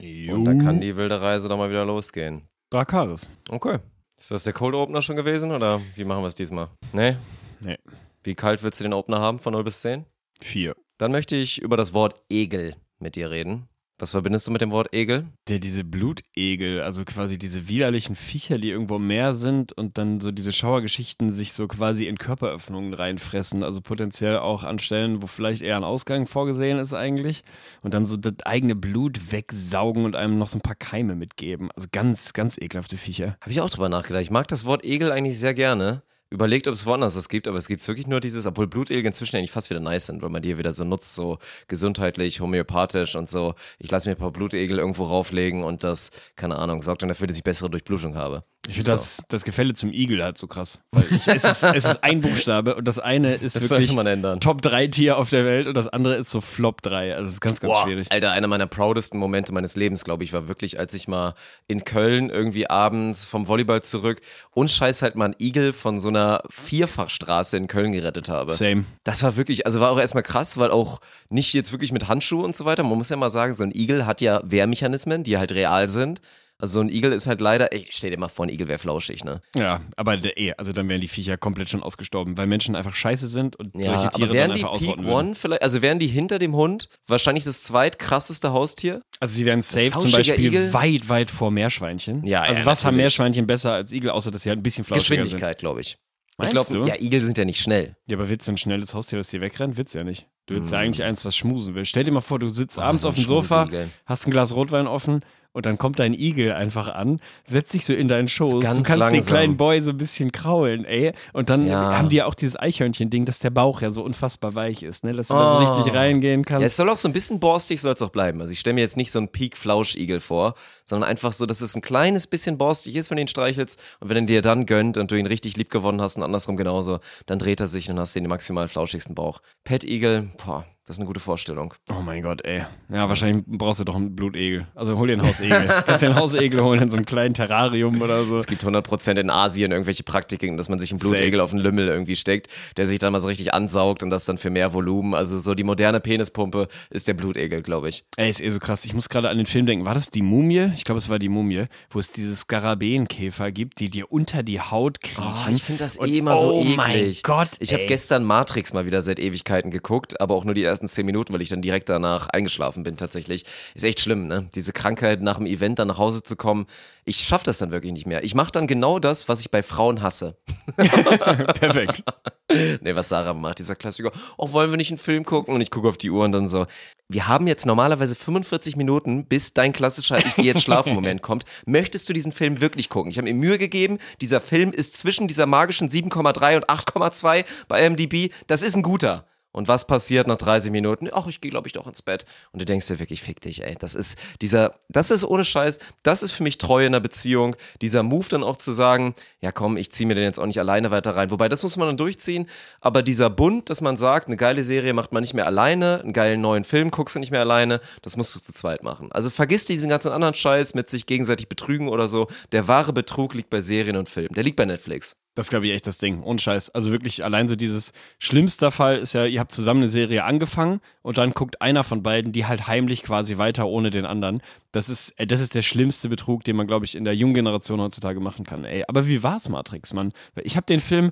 Und da kann die wilde Reise doch mal wieder losgehen. Drakaris. Okay. Ist das der Cold Opener schon gewesen oder wie machen wir es diesmal? Nee? Nee. Wie kalt willst du den Opener haben von 0 bis 10? Vier. Dann möchte ich über das Wort Egel mit dir reden. Was verbindest du mit dem Wort Egel? Der, diese Blutegel, also quasi diese widerlichen Viecher, die irgendwo im Meer sind und dann so diese Schauergeschichten sich so quasi in Körperöffnungen reinfressen, also potenziell auch an Stellen, wo vielleicht eher ein Ausgang vorgesehen ist eigentlich und dann so das eigene Blut wegsaugen und einem noch so ein paar Keime mitgeben. Also ganz, ganz ekelhafte Viecher. Habe ich auch drüber nachgedacht. Ich mag das Wort Egel eigentlich sehr gerne. Überlegt, ob es woanders das gibt, aber es gibt wirklich nur dieses, obwohl Blutegel inzwischen eigentlich fast wieder nice sind, weil man die wieder so nutzt, so gesundheitlich, homöopathisch und so. Ich lasse mir ein paar Blutegel irgendwo rauflegen und das, keine Ahnung, sorgt dann dafür, dass ich bessere Durchblutung habe. Ich finde das, das Gefälle zum Igel halt so krass. Weil ich, es, ist, es ist ein Buchstabe und das eine ist Das wirklich sollte man ändern. Top 3 Tier auf der Welt und das andere ist so Flop 3. Also es ist ganz, ganz Boah, schwierig. Alter, einer meiner proudesten Momente meines Lebens, glaube ich, war wirklich, als ich mal in Köln irgendwie abends vom Volleyball zurück und scheiß halt mal einen Igel von so einer Vierfachstraße in Köln gerettet habe. Same. Das war wirklich, also war auch erstmal krass, weil auch nicht jetzt wirklich mit Handschuhe und so weiter. Man muss ja mal sagen, so ein Igel hat ja Wehrmechanismen, die halt real sind. Also so ein Igel ist halt leider, ey, stell dir mal vor, ein Igel wäre flauschig, ne? Ja, aber eh, also dann wären die Viecher komplett schon ausgestorben, weil Menschen einfach scheiße sind und Ja, solche aber Tiere dann wären die einfach Peak ausrotten würden. One vielleicht, also wären die hinter dem Hund wahrscheinlich das zweitkrasseste Haustier? Also sie wären safe zum flauschiger Beispiel Igel? weit, weit vor Meerschweinchen. Ja, Also ja, was haben natürlich. Meerschweinchen besser als Igel, außer dass sie halt ein bisschen flauschiger sind? Geschwindigkeit, glaube ich. Meinst ich glaube, du? ja, Igel sind ja nicht schnell. Ja, aber willst du ein schnelles Haustier, was dir wegrennt? Willst du ja nicht. Du willst ja Mm. eigentlich eins, was schmusen will. Stell dir mal vor, du sitzt abends so ein auf dem Sofa, Schmusigel. hast ein Glas Rotwein offen und dann kommt dein Igel einfach an, setzt sich so in deinen Schoß. ganz du kannst den langsam. kleinen Boy so ein bisschen kraulen, ey. Und dann Ja. haben die ja auch dieses Eichhörnchen-Ding, dass der Bauch ja so unfassbar weich ist, ne? Dass du da so Oh. richtig reingehen Ja, kannst. es soll auch so ein bisschen borstig, soll es auch bleiben. Also ich stelle mir jetzt nicht so einen Peak-Flausch-Igel vor, sondern einfach so, dass es ein kleines bisschen borstig ist, wenn du ihn streichelst. Und wenn er dir dann gönnt und du ihn richtig lieb gewonnen hast und andersrum genauso, dann dreht er sich und hast den maximal flauschigsten Bauch. Pet-Igel, boah, das ist eine gute Vorstellung. Oh mein Gott, ey. Ja, wahrscheinlich brauchst du doch einen Blutegel. Also hol dir einen Hausegel. Kannst dir einen Hausegel holen in so einem kleinen Terrarium oder so. Es gibt 100% in Asien irgendwelche Praktiken, dass man sich einen Blutegel Safe. auf den Lümmel irgendwie steckt, der sich dann mal so richtig ansaugt und das dann für mehr Volumen. Also so die moderne Penispumpe ist der Blutegel, glaube ich. Ey, ist eh so krass. Ich muss gerade an den Film denken. War das die Mumie? Ich glaube, es war die Mumie, wo es diese Skarabäenkäfer gibt, die dir unter die Haut kriechen. Oh, ich finde das eh immer so oh eklig. mein Gott, Ich habe gestern Matrix mal wieder seit Ewigkeiten geguckt, aber auch nur die ersten zehn Minuten, weil ich dann direkt danach eingeschlafen bin tatsächlich. Ist echt schlimm, ne? Diese Krankheit nach dem Event dann nach Hause zu kommen. Ich schaffe das dann wirklich nicht mehr. Ich mache dann genau das, was ich bei Frauen hasse. Perfekt. Nee, was Sarah macht, dieser Klassiker. Oh, wollen wir nicht einen Film gucken? Und ich gucke auf die Uhr und dann so. Wir haben jetzt normalerweise 45 Minuten, bis dein klassischer Ich gehe jetzt schlafen Moment kommt. Möchtest du diesen Film wirklich gucken? Ich habe mir Mühe gegeben. Dieser Film ist zwischen dieser magischen 7,3 und 8,2 bei IMDb. Das ist ein guter. Und was passiert nach 30 Minuten? Ach, ich gehe, glaube ich, doch ins Bett. Und du denkst dir wirklich, fick dich, ey. Das ist dieser, das ist ohne Scheiß, das ist für mich Treue in einer Beziehung. Dieser Move dann auch zu sagen, ja komm, ich ziehe mir den jetzt auch nicht alleine weiter rein. Wobei, das muss man dann durchziehen. Aber dieser Bund, dass man sagt, eine geile Serie macht man nicht mehr alleine, einen geilen neuen Film guckst du nicht mehr alleine, das musst du zu zweit machen. Also vergiss diesen ganzen anderen Scheiß mit sich gegenseitig betrügen oder so. Der wahre Betrug liegt bei Serien und Filmen. Der liegt bei Netflix. Das glaube ich echt das Ding. Und Scheiß. Also wirklich allein so dieses schlimmster Fall ist ja, ihr habt zusammen eine Serie angefangen und dann guckt einer von beiden die halt heimlich quasi weiter ohne den anderen. Das ist, äh, das ist der schlimmste Betrug, den man, glaube ich, in der jungen Generation heutzutage machen kann. Ey, aber wie war's Matrix, Mann? Ich habe den Film,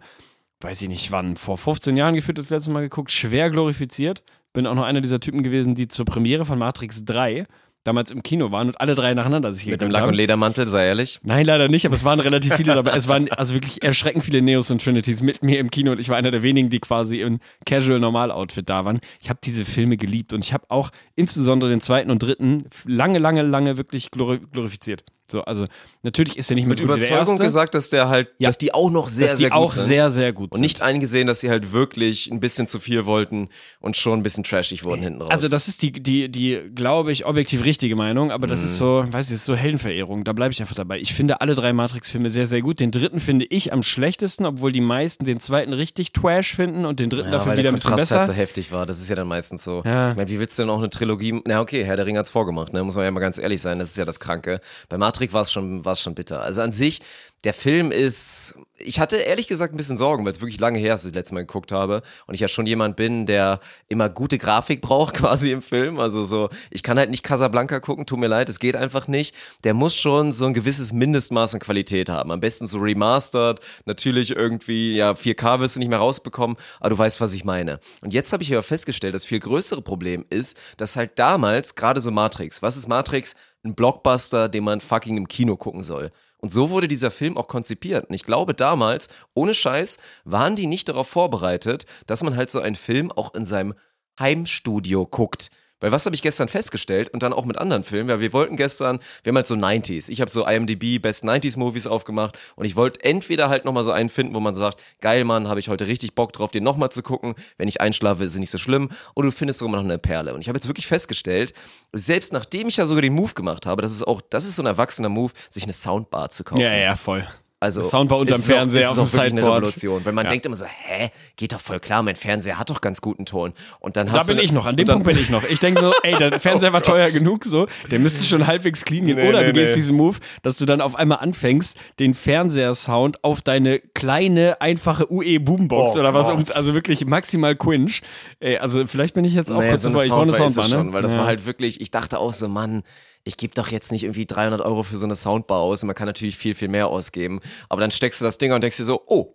weiß ich nicht wann, vor 15 Jahren gefühlt das letzte Mal geguckt, schwer glorifiziert. Bin auch noch einer dieser Typen gewesen, die zur Premiere von Matrix 3 damals im Kino waren und alle drei nacheinander sich Mit dem Lack- und Ledermantel, sei ehrlich. Nein, leider nicht, aber es waren relativ viele dabei. Es waren also wirklich erschreckend viele Neos und Trinities mit mir im Kino und ich war einer der wenigen, die quasi in Casual Normal Outfit da waren. Ich habe diese Filme geliebt und ich habe auch insbesondere den zweiten und dritten lange, lange, lange wirklich glori glorifiziert. So, also natürlich ist er nicht Mit so der Überzeugung gesagt, dass der halt, Ja. dass die auch noch sehr, dass die sehr gut auch sind. sehr, sehr gut und sind. nicht eingesehen, dass sie halt wirklich ein bisschen zu viel wollten und schon ein bisschen trashig wurden hinten raus. Also das ist die, die, die, glaube ich, objektiv richtige Meinung, aber das ist so, weiß ich, das ist so Heldenverehrung, da bleibe ich einfach dabei. Ich finde alle drei Matrix-Filme sehr, sehr gut. Den dritten finde ich am schlechtesten, obwohl die meisten den zweiten richtig trash finden und den dritten ja, dafür wieder der ein bisschen Kontrast besser. halt so heftig war. Das ist ja dann meistens so. Ja. Ich meine, wie willst du denn auch eine Trilogie? Na okay, Herr der Ring hat's vorgemacht, ne? Muss man ja mal ganz ehrlich sein. Das ist ja das Kranke. Bei Matrix war es schon, schon bitter. Also an sich, der Film ist. Ich hatte ehrlich gesagt ein bisschen Sorgen, weil es wirklich lange her ist, dass ich das letzte Mal geguckt habe. Und ich ja schon jemand bin, der immer gute Grafik braucht, quasi im Film. Also so, ich kann halt nicht Casablanca gucken, tut mir leid, es geht einfach nicht. Der muss schon so ein gewisses Mindestmaß an Qualität haben. Am besten so remastered, natürlich irgendwie, ja, 4K wirst du nicht mehr rausbekommen, aber du weißt, was ich meine. Und jetzt habe ich aber festgestellt, das viel größere Problem ist, dass halt damals, gerade so Matrix, was ist Matrix? Ein Blockbuster, den man fucking im Kino gucken soll. Und so wurde dieser Film auch konzipiert. Und ich glaube, damals, ohne Scheiß, waren die nicht darauf vorbereitet, dass man halt so einen Film auch in seinem Heimstudio guckt. Weil was habe ich gestern festgestellt und dann auch mit anderen Filmen, weil wir wollten gestern, wir haben halt so 90s. Ich habe so IMDb Best 90s Movies aufgemacht und ich wollte entweder halt nochmal so einen finden, wo man sagt, geil Mann, habe ich heute richtig Bock drauf, den nochmal zu gucken. Wenn ich einschlafe, ist es nicht so schlimm. Oder du findest sogar noch eine Perle. Und ich habe jetzt wirklich festgestellt, selbst nachdem ich ja sogar den Move gemacht habe, das ist auch, das ist so ein erwachsener Move, sich eine Soundbar zu kaufen. Ja, ja, voll. Also Soundbar unterm auch- Fernseher ist auf dem wirklich eine Sideboard. Revolution, weil man Ja. denkt immer so, hä, geht doch voll klar, mein Fernseher hat doch ganz guten Ton. Und dann Da hast bin du ich noch, an dem Punkt bin ich noch. Ich denke so, ey, der Fernseher war teuer genug, so, der müsste schon halbwegs clean gehen. Nee, Oder nee, du gehst nee. diesen Move, dass du dann auf einmal anfängst, den Fernseher-Sound auf deine kleine, einfache UE-Boombox Oh oder was, Gott. also wirklich maximal quinch. Ey, also vielleicht bin ich jetzt auch Naja, kurz so davor, ich brauche eine Soundbar ne? schon, weil das ja. war halt wirklich, ich dachte auch so, Mann, ich gebe doch jetzt nicht irgendwie 300 Euro für so eine Soundbar aus und man kann natürlich viel, viel mehr ausgeben. Aber dann steckst du das Ding und denkst dir so, oh.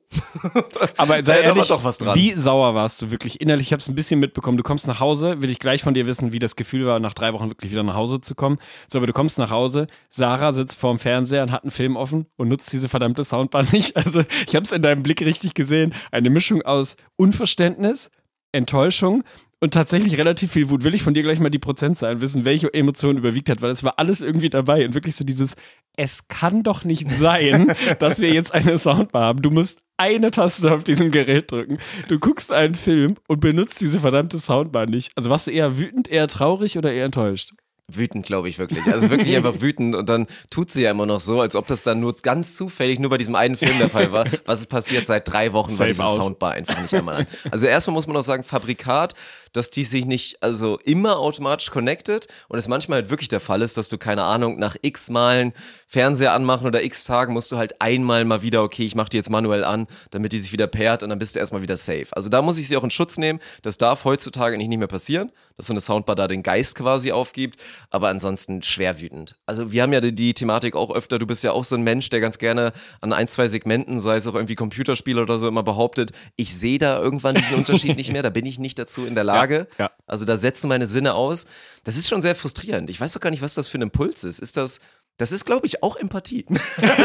Aber sei ehrlich, doch was dran. wie sauer warst du wirklich innerlich? Ich habe es ein bisschen mitbekommen. Du kommst nach Hause, will ich gleich von dir wissen, wie das Gefühl war, nach drei Wochen wirklich wieder nach Hause zu kommen. So, aber du kommst nach Hause, Sarah sitzt vorm Fernseher und hat einen Film offen und nutzt diese verdammte Soundbar nicht. Also ich habe es in deinem Blick richtig gesehen. Eine Mischung aus Unverständnis, Enttäuschung und tatsächlich relativ viel Wut. Will ich von dir gleich mal die Prozentzahlen wissen, welche Emotion überwiegt hat, weil es war alles irgendwie dabei und wirklich so dieses, es kann doch nicht sein, dass wir jetzt eine Soundbar haben. Du musst eine Taste auf diesem Gerät drücken. Du guckst einen Film und benutzt diese verdammte Soundbar nicht. Also warst du eher wütend, eher traurig oder eher enttäuscht? Wütend, glaube ich wirklich. Also wirklich einfach wütend und dann tut sie ja immer noch so, als ob das dann nur ganz zufällig nur bei diesem einen Film der Fall war. Was ist passiert seit drei Wochen, weil diese. Soundbar einfach nicht einmal an. Also erstmal muss man auch sagen, Fabrikat, dass die sich nicht also immer automatisch connected und es manchmal halt wirklich der Fall ist, dass du keine Ahnung nach x Malen Fernseher anmachen oder x Tagen musst du halt einmal mal wieder, okay, ich mache die jetzt manuell an, damit die sich wieder pairt und dann bist du erstmal wieder safe. Also da muss ich sie auch in Schutz nehmen. Das darf heutzutage nicht mehr passieren, dass so eine Soundbar da den Geist quasi aufgibt, aber ansonsten schwer wütend. Also wir haben ja die, die Thematik auch öfter, du bist ja auch so ein Mensch, der ganz gerne an ein, zwei Segmenten, sei es auch irgendwie Computerspiele oder so, immer behauptet, ich sehe da irgendwann diesen Unterschied nicht mehr, da bin ich nicht dazu in der Lage. ja. Also da setzen meine Sinne aus. Das ist schon sehr frustrierend. Ich weiß doch gar nicht, was das für ein Impuls ist. Ist das, das ist, glaube ich, auch Empathie.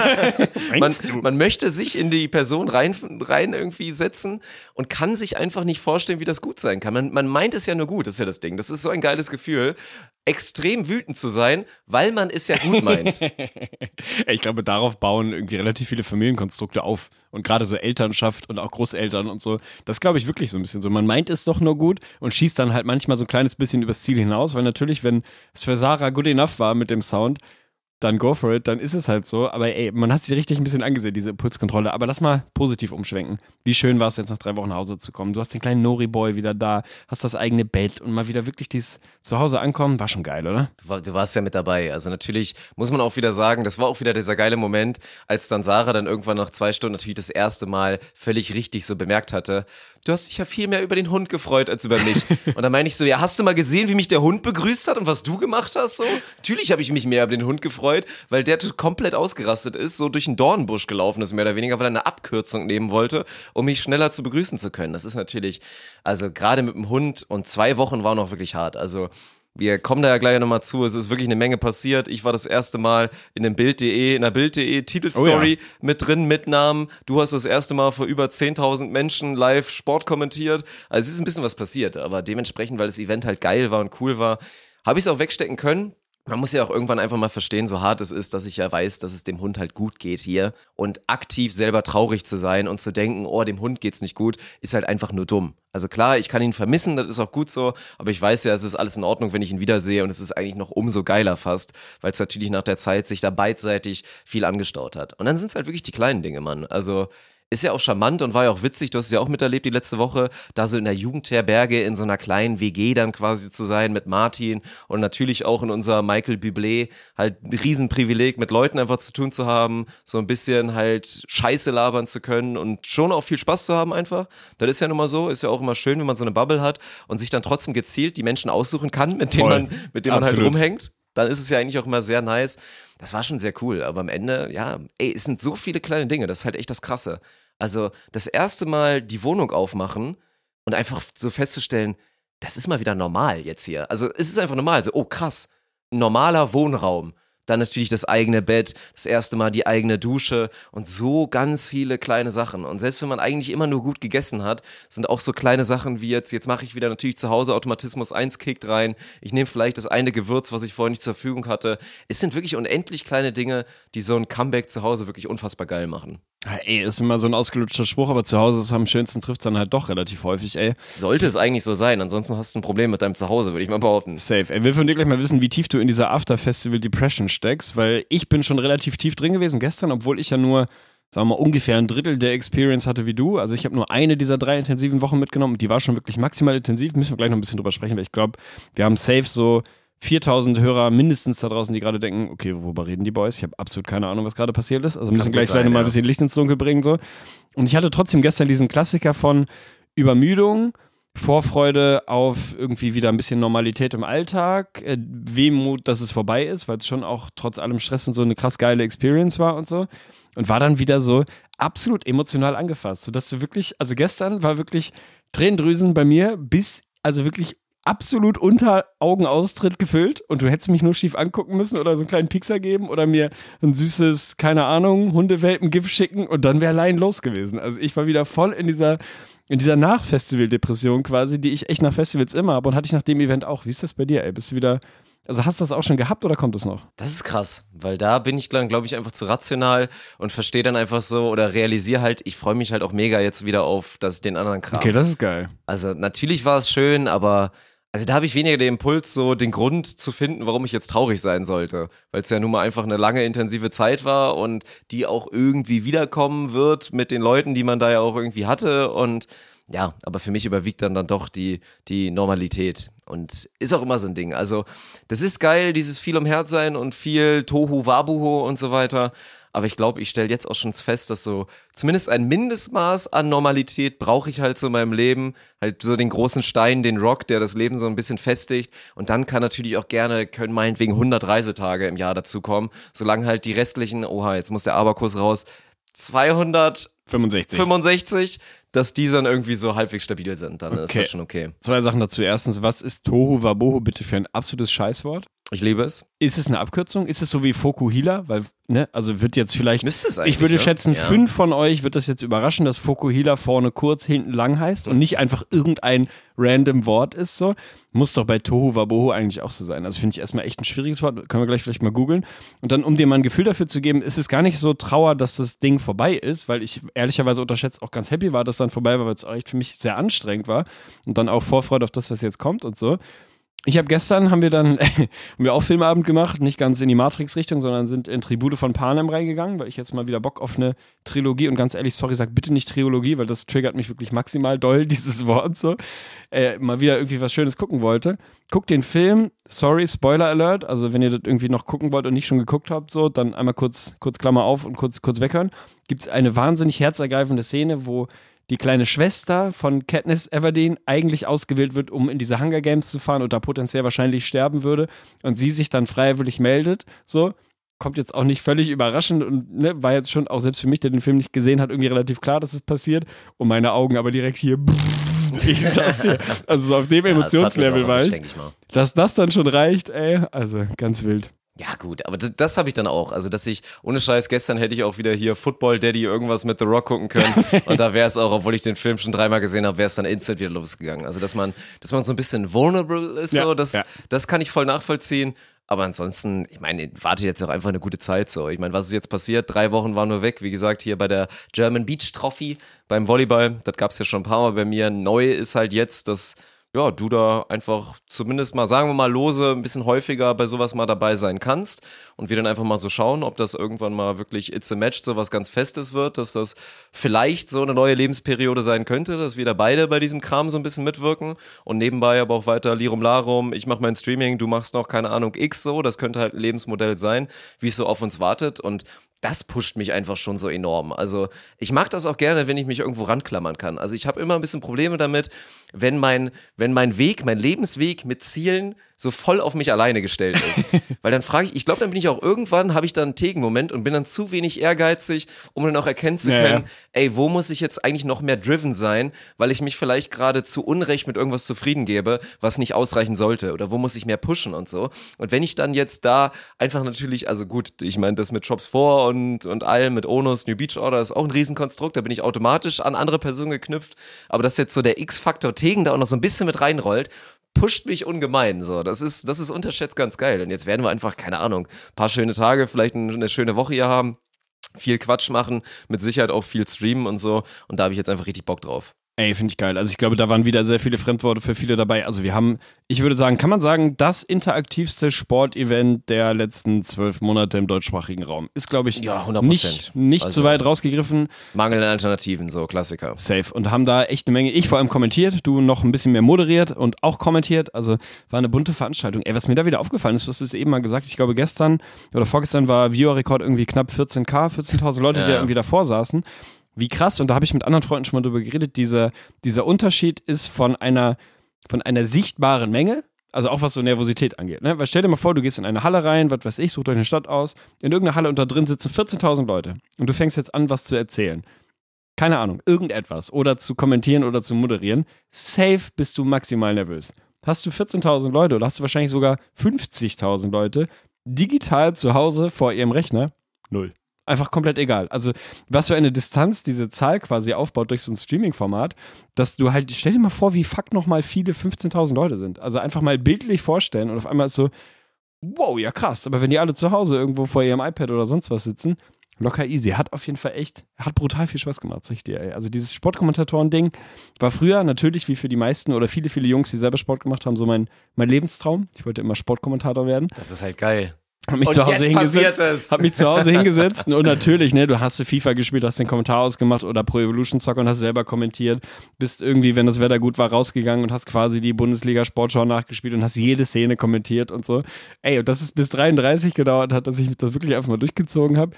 man, man möchte sich in die Person rein, rein irgendwie setzen und kann sich einfach nicht vorstellen, wie das gut sein kann. Man, man meint es ja nur gut, das ist ja das Ding. Das ist so ein geiles Gefühl, extrem wütend zu sein, weil man es ja gut meint. Ich glaube, darauf bauen irgendwie relativ viele Familienkonstrukte auf. Und gerade so Elternschaft und auch Großeltern und so, das glaube ich wirklich so ein bisschen so. Man meint es doch nur gut und schießt dann halt manchmal so ein kleines bisschen übers Ziel hinaus, weil natürlich, wenn es für Sarah good enough war mit dem Sound, dann go for it, dann ist es halt so. Aber ey, man hat sie richtig ein bisschen angesehen, diese Impulskontrolle. Aber lass mal positiv umschwenken. Wie schön war es jetzt nach drei Wochen nach Hause zu kommen. Du hast den kleinen Nori-Boy wieder da, hast das eigene Bett und mal wieder wirklich dieses Zuhause ankommen, war schon geil, oder? Du, war, du warst ja mit dabei. Also natürlich muss man auch wieder sagen, das war auch wieder dieser geile Moment, als dann Sarah dann irgendwann nach zwei Stunden natürlich das erste Mal völlig richtig so bemerkt hatte, du hast dich ja viel mehr über den Hund gefreut als über mich. und dann meine ich so, ja, hast du mal gesehen, wie mich der Hund begrüßt hat und was du gemacht hast so? Natürlich habe ich mich mehr über den Hund gefreut, weil der komplett ausgerastet ist, so durch einen Dornbusch gelaufen ist, mehr oder weniger, weil er eine Abkürzung nehmen wollte, um mich schneller zu begrüßen zu können. Das ist natürlich, also gerade mit dem Hund und zwei Wochen war noch wirklich hart. Also wir kommen da ja gleich nochmal zu. Es ist wirklich eine Menge passiert. Ich war das erste Mal in dem Bild.de, in der Bild.de Titelstory Oh mit drin, mit Namen. Du hast das erste Mal vor über 10.000 Menschen live Sport kommentiert. Also es ist ein bisschen was passiert. Aber dementsprechend, weil das Event halt geil war und cool war, habe ich es auch wegstecken können. Man muss ja auch irgendwann einfach mal verstehen, so hart es ist, dass ich ja weiß, dass es dem Hund halt gut geht hier. Und aktiv selber traurig zu sein und zu denken, oh, dem Hund geht's nicht gut, ist halt einfach nur dumm. Also klar, ich kann ihn vermissen, das ist auch gut so, aber ich weiß ja, es ist alles in Ordnung, wenn ich ihn wiedersehe und es ist eigentlich noch umso geiler fast, weil es natürlich nach der Zeit sich da beidseitig viel angestaut hat. Und dann sind es halt wirklich die kleinen Dinge, Mann. Also ist ja auch charmant und war ja auch witzig, du hast es ja auch miterlebt die letzte Woche, da so in der Jugendherberge in so einer kleinen WG dann quasi zu sein mit Martin und natürlich auch in unser Michael Bublé halt ein Riesenprivileg mit Leuten einfach zu tun zu haben, so ein bisschen halt Scheiße labern zu können und schon auch viel Spaß zu haben einfach. Das ist ja nun mal so, ist ja auch immer schön, wenn man so eine Bubble hat und sich dann trotzdem gezielt die Menschen aussuchen kann, mit denen Voll. man, mit denen man halt rumhängt. Dann ist es ja eigentlich auch immer sehr nice. Das war schon sehr cool, aber am Ende, ja, ey, es sind so viele kleine Dinge, das ist halt echt das Krasse. Also das erste Mal die Wohnung aufmachen und einfach so festzustellen, das ist mal wieder normal jetzt hier. Also es ist einfach normal. So, oh krass, normaler Wohnraum. Dann natürlich das eigene Bett, das erste Mal die eigene Dusche und so ganz viele kleine Sachen. Und selbst wenn man eigentlich immer nur gut gegessen hat, sind auch so kleine Sachen wie jetzt, jetzt mache ich wieder natürlich zu Hause Automatismus 1 kickt rein. Ich nehme vielleicht das eine Gewürz, was ich vorher nicht zur Verfügung hatte. Es sind wirklich unendlich kleine Dinge, die so ein Comeback zu Hause wirklich unfassbar geil machen. Ey, ist immer so ein ausgelutschter Spruch, aber zu Hause ist es am schönsten trifft dann halt doch relativ häufig, ey. Sollte es eigentlich so sein, ansonsten hast du ein Problem mit deinem Zuhause, würde ich mal behaupten. Safe. Ey, will von dir gleich mal wissen, wie tief du in dieser After-Festival Depression steckst, weil ich bin schon relativ tief drin gewesen gestern, obwohl ich ja nur, sagen wir mal, ungefähr ein Drittel der Experience hatte wie du. Also ich habe nur eine dieser drei intensiven Wochen mitgenommen und die war schon wirklich maximal intensiv. Müssen wir gleich noch ein bisschen drüber sprechen, weil ich glaube, wir haben safe so 4000 Hörer mindestens da draußen, die gerade denken, okay, worüber reden die Boys? Ich habe absolut keine Ahnung, was gerade passiert ist. Also müssen gut gleich sein, noch mal ja. ein bisschen Licht ins Dunkel bringen so. Und ich hatte trotzdem gestern diesen Klassiker von Übermüdung, Vorfreude auf irgendwie wieder ein bisschen Normalität im Alltag, äh, Wehmut, dass es vorbei ist, weil es schon auch trotz allem Stress und so eine krass geile Experience war und so. Und war dann wieder so absolut emotional angefasst, sodass du wirklich, also gestern war wirklich Tränendrüsen bei mir bis, also wirklich absolut unter Augenaustritt gefüllt und du hättest mich nur schief angucken müssen oder so einen kleinen Pixar geben oder mir ein süßes, keine Ahnung, Hundewelpen-Gift schicken und dann wäre allein los gewesen. Also ich war wieder voll in dieser, in dieser Nach-Festival-Depression quasi, die ich echt nach Festivals immer habe und hatte ich nach dem Event auch. Wie ist das bei dir, ey? Bist du wieder, also hast du das auch schon gehabt oder kommt es noch? Das ist krass, weil da bin ich dann, glaube ich, einfach zu rational und verstehe dann einfach so oder realisiere halt, ich freue mich halt auch mega jetzt wieder auf das, den anderen Kram. Okay, das ist geil. Also natürlich war es schön, aber also da habe ich weniger den Impuls, so den Grund zu finden, warum ich jetzt traurig sein sollte. Weil es ja nun mal einfach eine lange, intensive Zeit war und die auch irgendwie wiederkommen wird mit den Leuten, die man da ja auch irgendwie hatte. Und ja, aber für mich überwiegt dann dann doch die, die Normalität. Und ist auch immer so ein Ding. Also, das ist geil, dieses viel umherz sein und viel Tohu Wabuhu und so weiter. Aber ich glaube, ich stelle jetzt auch schon fest, dass so zumindest ein Mindestmaß an Normalität brauche ich halt so in meinem Leben. Halt so den großen Stein, den Rock, der das Leben so ein bisschen festigt. Und dann kann natürlich auch gerne, können meinetwegen 100 Reisetage im Jahr dazukommen. Solange halt die restlichen, oha, jetzt muss der Abakus raus, 265, 65. dass die dann irgendwie so halbwegs stabil sind. Dann ist Okay. das schon okay. Zwei Sachen dazu. Erstens, was ist Tohu Wabohu bitte für ein absolutes Scheißwort? Ich liebe es. Ist es eine Abkürzung? Ist es so wie Fokuhila? Weil, ne, also wird jetzt vielleicht. Müsste es eigentlich, Ich würde ne? schätzen, Ja. fünf von euch wird das jetzt überraschen, dass Fokuhila vorne kurz, hinten lang heißt und nicht einfach irgendein random Wort ist so. Muss doch bei Tohu Wabohu eigentlich auch so sein. Also finde ich erstmal echt ein schwieriges Wort. Können wir gleich vielleicht mal googeln. Und dann, um dir mal ein Gefühl dafür zu geben, ist es gar nicht so Trauer, dass das Ding vorbei ist, weil ich ehrlicherweise unterschätzt auch ganz happy war, dass dann vorbei war, weil es auch echt für mich sehr anstrengend war. Und dann auch Vorfreude auf das, was jetzt kommt und so. Ich habe gestern, haben wir dann, haben wir auch Filmabend gemacht, nicht ganz in die Matrix-Richtung, sondern sind in Tribute von Panem reingegangen, weil ich jetzt mal wieder Bock auf eine Trilogie und ganz ehrlich, sorry, sag bitte nicht Trilogie, weil das triggert mich wirklich maximal doll, dieses Wort so, äh, mal wieder irgendwie was Schönes gucken wollte. Guckt den Film, sorry, Spoiler Alert, also wenn ihr das irgendwie noch gucken wollt und nicht schon geguckt habt, so, dann einmal kurz, kurz Klammer auf und kurz, kurz weghören. Gibt es eine wahnsinnig herzergreifende Szene, wo die kleine Schwester von Katniss Everdeen eigentlich ausgewählt wird, um in diese Hunger Games zu fahren und da potenziell wahrscheinlich sterben würde und sie sich dann freiwillig meldet, so kommt jetzt auch nicht völlig überraschend und ne, war jetzt schon auch selbst für mich, der den Film nicht gesehen hat, irgendwie relativ klar, dass es passiert. Und meine Augen aber direkt hier ich sag's dir, also so auf dem Emotionslevel war ich, dass das dann schon reicht, ey, also ganz wild. Ja, gut, aber das, das habe ich dann auch. Also, dass ich, ohne Scheiß, gestern hätte ich auch wieder hier Football Daddy irgendwas mit The Rock gucken können. und da wäre es auch, obwohl ich den Film schon dreimal gesehen habe, wäre es dann instant wieder losgegangen. Also, dass man, dass man so ein bisschen vulnerable ist, Ja, so, das, ja. das kann ich voll nachvollziehen. Aber ansonsten, ich meine, wartet jetzt auch einfach eine gute Zeit so. Ich meine, was ist jetzt passiert? Drei Wochen waren wir weg. Wie gesagt, hier bei der German Beach Trophy beim Volleyball. Das gab es ja schon ein paar Mal bei mir. Neu ist halt jetzt, dass ja, du da einfach zumindest mal, sagen wir mal, lose ein bisschen häufiger bei sowas mal dabei sein kannst und wir dann einfach mal so schauen, ob das irgendwann mal wirklich It's a Match so was ganz Festes wird, dass das vielleicht so eine neue Lebensperiode sein könnte, dass wir da beide bei diesem Kram so ein bisschen mitwirken und nebenbei aber auch weiter Lirum Larum, ich mach mein Streaming, du machst noch, keine Ahnung, X so, das könnte halt ein Lebensmodell sein, wie es so auf uns wartet und das pusht mich einfach schon so enorm. Also ich mag das auch gerne, wenn ich mich irgendwo ranklammern kann. Also ich habe immer ein bisschen Probleme damit, wenn mein, wenn mein Weg, mein Lebensweg mit Zielen so voll auf mich alleine gestellt ist. Weil dann frage ich, ich glaube, dann bin ich auch irgendwann, habe ich dann einen Tegenmoment und bin dann zu wenig ehrgeizig, um dann auch erkennen zu können, ja, ja. ey, wo muss ich jetzt eigentlich noch mehr driven sein, weil ich mich vielleicht gerade zu Unrecht mit irgendwas zufrieden gebe, was nicht ausreichen sollte oder wo muss ich mehr pushen und so. Und wenn ich dann jetzt da einfach natürlich, also gut, ich meine, das mit Shops vor und, und allem, mit Onus, New Beach Order ist auch ein Riesenkonstrukt, da bin ich automatisch an andere Personen geknüpft, aber dass jetzt so der X-Faktor Tegen da auch noch so ein bisschen mit reinrollt, pusht mich ungemein. So, das ist, das ist unterschätzt ganz geil. Und jetzt werden wir einfach, keine Ahnung, paar schöne Tage, vielleicht eine schöne Woche hier haben, viel Quatsch machen, mit Sicherheit auch viel streamen und so. Und da habe ich jetzt einfach richtig Bock drauf. Ey, finde ich geil. Also ich glaube, da waren wieder sehr viele Fremdworte für viele dabei. Also wir haben, ich würde sagen, kann man sagen, das interaktivste Sportevent der letzten zwölf Monate im deutschsprachigen Raum. Ist, glaube ich, ja, 100%. nicht, nicht also, zu weit rausgegriffen. Mangel an Alternativen, so Klassiker. Safe. Und haben da echt eine Menge, ich vor allem kommentiert, du noch ein bisschen mehr moderiert und auch kommentiert. Also war eine bunte Veranstaltung. Ey, was mir da wieder aufgefallen ist, du hast es eben mal gesagt, ich glaube gestern oder vorgestern war Viewer-Rekord irgendwie knapp 14k, 14.000 Leute, ja. die da irgendwie davor saßen wie krass, und da habe ich mit anderen Freunden schon mal drüber geredet, dieser, dieser Unterschied ist von einer, von einer sichtbaren Menge, also auch was so Nervosität angeht. Ne? Weil stell dir mal vor, du gehst in eine Halle rein, was weiß ich, such euch eine Stadt aus, in irgendeiner Halle und da drin sitzen 14.000 Leute und du fängst jetzt an, was zu erzählen. Keine Ahnung, irgendetwas oder zu kommentieren oder zu moderieren. Safe bist du maximal nervös. Hast du 14.000 Leute oder hast du wahrscheinlich sogar 50.000 Leute digital zu Hause vor ihrem Rechner? Null einfach komplett egal. Also, was für eine Distanz diese Zahl quasi aufbaut durch so ein Streaming-Format, dass du halt, stell dir mal vor, wie fuck nochmal viele 15.000 Leute sind. Also einfach mal bildlich vorstellen und auf einmal ist so, wow, ja krass. Aber wenn die alle zu Hause irgendwo vor ihrem iPad oder sonst was sitzen, locker easy. Hat auf jeden Fall echt, hat brutal viel Spaß gemacht, sag ich dir. Ey. Also dieses Sportkommentatoren-Ding war früher natürlich, wie für die meisten oder viele, viele Jungs, die selber Sport gemacht haben, so mein, mein Lebenstraum. Ich wollte immer Sportkommentator werden. Das ist halt geil. Hab mich, zu Hause hingesetzt, hab mich zu Hause hingesetzt und natürlich, ne, du hast FIFA gespielt, hast den Kommentar ausgemacht oder Pro Evolution Soccer und hast selber kommentiert, bist irgendwie, wenn das Wetter gut war, rausgegangen und hast quasi die Bundesliga Sportschau nachgespielt und hast jede Szene kommentiert und so. Ey, und das ist bis 33 gedauert hat, dass ich das wirklich einfach mal durchgezogen habe.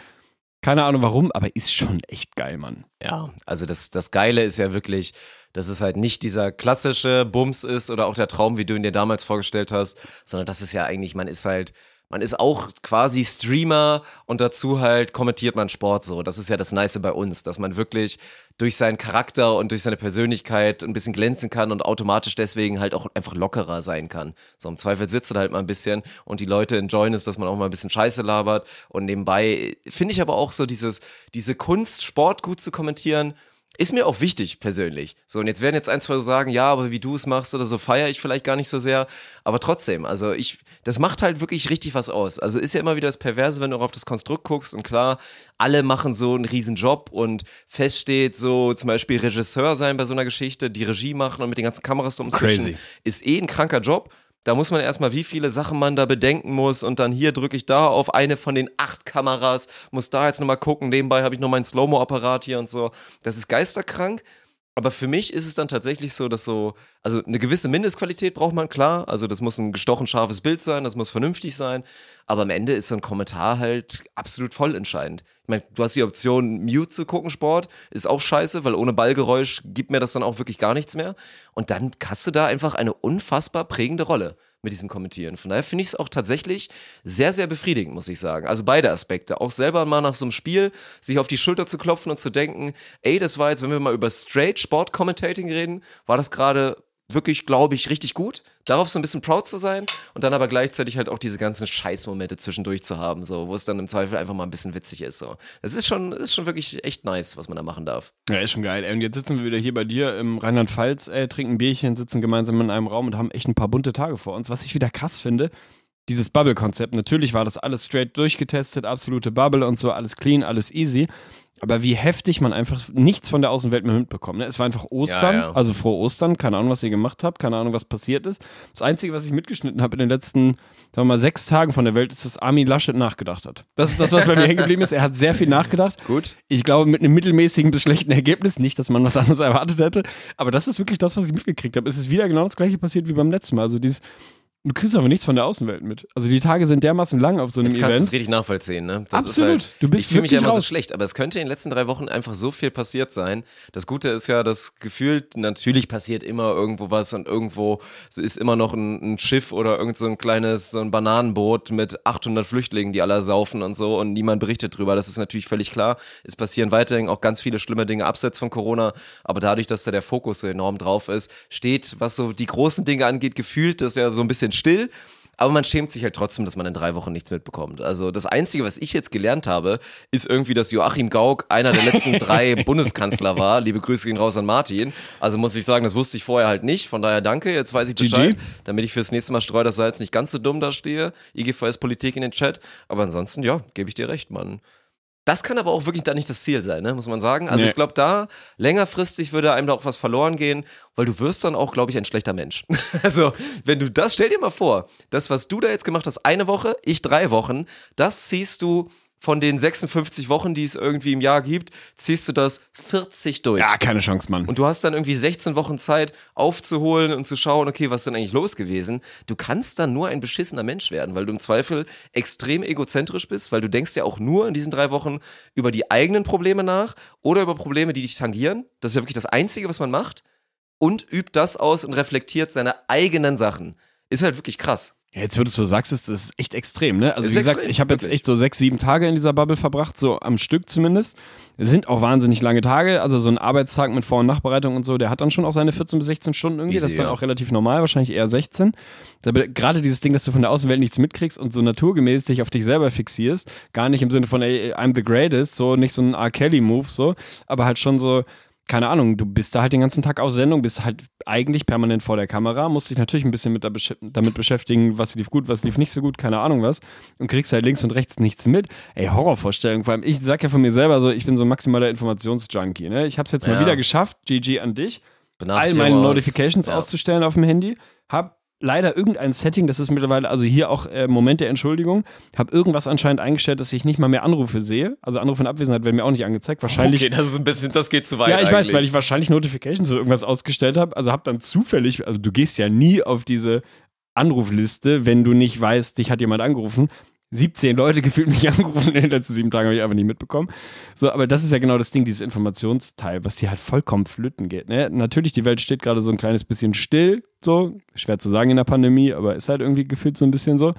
Keine Ahnung warum, aber ist schon echt geil, Mann. Ja, also das, das Geile ist ja wirklich, dass es halt nicht dieser klassische Bums ist oder auch der Traum, wie du ihn dir damals vorgestellt hast, sondern das ist ja eigentlich, man ist halt man ist auch quasi Streamer und dazu halt kommentiert man Sport so. Das ist ja das Nice bei uns, dass man wirklich durch seinen Charakter und durch seine Persönlichkeit ein bisschen glänzen kann und automatisch deswegen halt auch einfach lockerer sein kann. So im Zweifel sitzt er halt mal ein bisschen und die Leute enjoyen es, dass man auch mal ein bisschen Scheiße labert und nebenbei finde ich aber auch so dieses, diese Kunst, Sport gut zu kommentieren, ist mir auch wichtig, persönlich. So, und jetzt werden jetzt ein, zwei sagen, ja, aber wie du es machst oder so, feiere ich vielleicht gar nicht so sehr. Aber trotzdem, also ich, das macht halt wirklich richtig was aus. Also ist ja immer wieder das Perverse, wenn du auch auf das Konstrukt guckst und klar, alle machen so einen riesen Job und feststeht so zum Beispiel Regisseur sein bei so einer Geschichte, die Regie machen und mit den ganzen Kameras umswitchen, ist eh ein kranker Job. Da muss man erstmal, wie viele Sachen man da bedenken muss und dann hier drücke ich da auf eine von den acht Kameras, muss da jetzt nochmal gucken, nebenbei habe ich noch meinen Slow-Mo-Apparat hier und so. Das ist geisterkrank. Aber für mich ist es dann tatsächlich so, dass so, also eine gewisse Mindestqualität braucht man, klar. Also das muss ein gestochen scharfes Bild sein, das muss vernünftig sein. Aber am Ende ist so ein Kommentar halt absolut voll entscheidend. Ich meine, du hast die Option, Mute zu gucken, Sport, ist auch scheiße, weil ohne Ballgeräusch gibt mir das dann auch wirklich gar nichts mehr. Und dann hast du da einfach eine unfassbar prägende Rolle mit diesem Kommentieren. Von daher finde ich es auch tatsächlich sehr, sehr befriedigend, muss ich sagen. Also beide Aspekte. Auch selber mal nach so einem Spiel sich auf die Schulter zu klopfen und zu denken, ey, das war jetzt, wenn wir mal über Straight Sport Commentating reden, war das gerade wirklich, glaube ich, richtig gut. Darauf so ein bisschen proud zu sein und dann aber gleichzeitig halt auch diese ganzen Scheißmomente zwischendurch zu haben, so, wo es dann im Zweifel einfach mal ein bisschen witzig ist. So. Das ist schon, ist schon wirklich echt nice, was man da machen darf. Ja, ist schon geil. Und jetzt sitzen wir wieder hier bei dir im Rheinland-Pfalz, trinken ein Bierchen, sitzen gemeinsam in einem Raum und haben echt ein paar bunte Tage vor uns. Was ich wieder krass finde, dieses Bubble-Konzept. Natürlich war das alles straight durchgetestet, absolute Bubble und so, alles clean, alles easy. Aber wie heftig man einfach nichts von der Außenwelt mehr mitbekommt. Ne? Es war einfach Ostern, Ja, ja. also frohe Ostern, keine Ahnung, was ihr gemacht habt, keine Ahnung, was passiert ist. Das Einzige, was ich mitgeschnitten habe in den letzten, sagen wir mal, sechs Tagen von der Welt, ist, dass Armin Laschet nachgedacht hat. Das ist das, was bei mir hängen geblieben ist. Er hat sehr viel nachgedacht. Gut. Ich glaube, mit einem mittelmäßigen bis schlechten Ergebnis. Nicht, dass man was anderes erwartet hätte. Aber das ist wirklich das, was ich mitgekriegt habe. Es ist wieder genau das gleiche passiert wie beim letzten Mal. Also dieses, du kriegst aber nichts von der Außenwelt mit. Also die Tage sind dermaßen lang auf so einem Jetzt kannst du es Event. richtig nachvollziehen, ne? Das Absolut. Ist halt, Du bist ich fühle mich ja immer so raus. schlecht, aber es könnte in den letzten drei Wochen einfach so viel passiert sein. Das Gute ist ja, das Gefühl, natürlich passiert immer irgendwo was und irgendwo ist immer noch ein, ein Schiff oder irgend so ein kleines, so ein Bananenboot mit 800 Flüchtlingen, die alle saufen und so und niemand berichtet drüber. Das ist natürlich völlig klar. Es passieren weiterhin auch ganz viele schlimme Dinge abseits von Corona, aber dadurch, dass da der Fokus so enorm drauf ist, steht, was so die großen Dinge angeht, gefühlt das ja so ein bisschen still. Aber man schämt sich halt trotzdem, dass man in drei Wochen nichts mitbekommt. Also das Einzige, was ich jetzt gelernt habe, ist irgendwie, dass Joachim Gauck einer der letzten drei Bundeskanzler war. Liebe Grüße gehen raus an Martin. Also muss ich sagen, das wusste ich vorher halt nicht. Von daher danke, jetzt weiß ich GG. Bescheid, damit ich fürs nächste Mal streue das Salz nicht ganz so dumm da stehe. IGVS Politik in den Chat. Aber ansonsten, ja, gebe ich dir recht, Mann. Das kann aber auch wirklich da nicht das Ziel sein, ne? muss man sagen. Also Nee. ich glaube, da längerfristig würde einem da auch was verloren gehen, weil du wirst dann auch, glaube ich, ein schlechter Mensch. Also, wenn du das, stell dir mal vor, das, was du da jetzt gemacht hast, eine Woche, ich drei Wochen, das ziehst du von den 56 Wochen, die es irgendwie im Jahr gibt, ziehst du das 40 durch. Ja, keine Chance, Mann. Und du hast dann irgendwie 16 Wochen Zeit aufzuholen und zu schauen, okay, was ist denn eigentlich los gewesen? Du kannst dann nur ein beschissener Mensch werden, weil du im Zweifel extrem egozentrisch bist, weil du denkst ja auch nur in diesen drei Wochen über die eigenen Probleme nach oder über Probleme, die dich tangieren. Das ist ja wirklich das Einzige, was man macht. Und übt das aus und reflektiert seine eigenen Sachen. Ist halt wirklich krass. Ja, Jetzt, wo du sagst, ist das ist echt extrem, ne? Also Ist wie gesagt, extrem, ich habe jetzt echt so sechs, sieben Tage in dieser Bubble verbracht, so am Stück zumindest. Es sind auch wahnsinnig lange Tage, also so ein Arbeitstag mit Vor- und Nachbereitung und so, der hat dann schon auch seine 14 bis 16 Stunden irgendwie, Easy, das ist dann ja. auch relativ normal, wahrscheinlich eher 16. Aber gerade dieses Ding, dass du von der Außenwelt nichts mitkriegst und so naturgemäß dich auf dich selber fixierst, gar nicht im Sinne von, ey, I'm the greatest, so nicht so ein R. Kelly-Move, so, aber halt schon so, keine Ahnung, du bist da halt den ganzen Tag auf Sendung, bist halt eigentlich permanent vor der Kamera, musst dich natürlich ein bisschen mit da besch- damit beschäftigen, was lief gut, was lief nicht so gut, keine Ahnung was, und kriegst halt links und rechts nichts mit. Ey, Horrorvorstellung, vor allem, ich sag ja von mir selber so, ich bin so ein maximaler Informationsjunkie, ne? Ich hab's jetzt mal Ja. wieder geschafft, GG an dich, all Benachrichtigung meine aus. Notifications Ja. auszustellen auf dem Handy, hab leider irgendein Setting, das ist mittlerweile, also hier auch äh, Moment der Entschuldigung, hab irgendwas anscheinend eingestellt, dass ich nicht mal mehr Anrufe sehe. Also Anrufe in Abwesenheit werden mir auch nicht angezeigt. Wahrscheinlich Okay, das ist ein bisschen, das geht zu weit. ja, ich weiß, eigentlich. weil ich wahrscheinlich Notifications oder irgendwas ausgestellt habe. Also habe dann zufällig, also du gehst ja nie auf diese Anrufliste, wenn du nicht weißt, dich hat jemand angerufen. 17 Leute gefühlt mich angerufen in den letzten sieben Tagen, habe ich einfach nicht mitbekommen. So, aber das ist ja genau das Ding, dieses Informationsteil, was hier halt vollkommen flöten geht. Ne? Natürlich, die Welt steht gerade so ein kleines bisschen still, so, schwer zu sagen in der Pandemie, aber ist halt irgendwie gefühlt so ein bisschen so.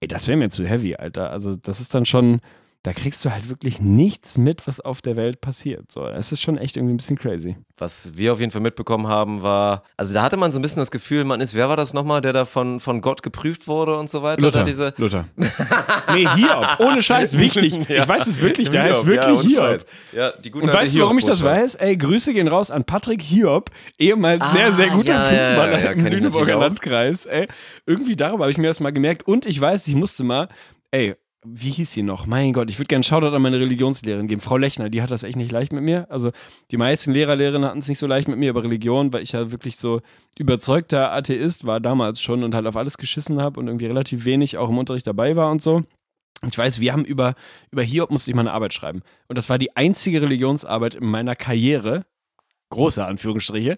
Ey, das wäre mir zu heavy, Alter. Also, das ist dann schon, da kriegst du halt wirklich nichts mit, was auf der Welt passiert. So, es ist schon echt irgendwie ein bisschen crazy. Was wir auf jeden Fall mitbekommen haben, war, also da hatte man so ein bisschen das Gefühl, man ist, wer war das nochmal, der da von, von Gott geprüft wurde und so weiter? Luther. Diese, Luther. nee, Hiob. Ohne Scheiß, wichtig. Ja. Ich weiß es wirklich, der heißt Hiob, ja, wirklich ohne Hiob. Ja, die gute Und weißt du, warum ich das weiß? Ey, Grüße gehen raus an Patrick Hiob, ehemals Ah, sehr, sehr guter ja, ja, Fußballer ja, ja, im Lüneburger. Landkreis. Ey, irgendwie darüber habe ich mir das mal gemerkt. Und ich weiß, ich musste mal, ey, wie hieß sie noch? Mein Gott, ich würde gerne einen Shoutout an meine Religionslehrerin geben. Frau Lechner, die hat das echt nicht leicht mit mir. Also die meisten Lehrer, Lehrerinnen hatten es nicht so leicht mit mir, aber Religion, weil ich ja wirklich so überzeugter Atheist war damals schon und halt auf alles geschissen habe und irgendwie relativ wenig auch im Unterricht dabei war und so. Ich weiß, wir haben über, über Hiob musste ich mal eine Arbeit schreiben. Und das war die einzige Religionsarbeit in meiner Karriere, große Anführungsstriche,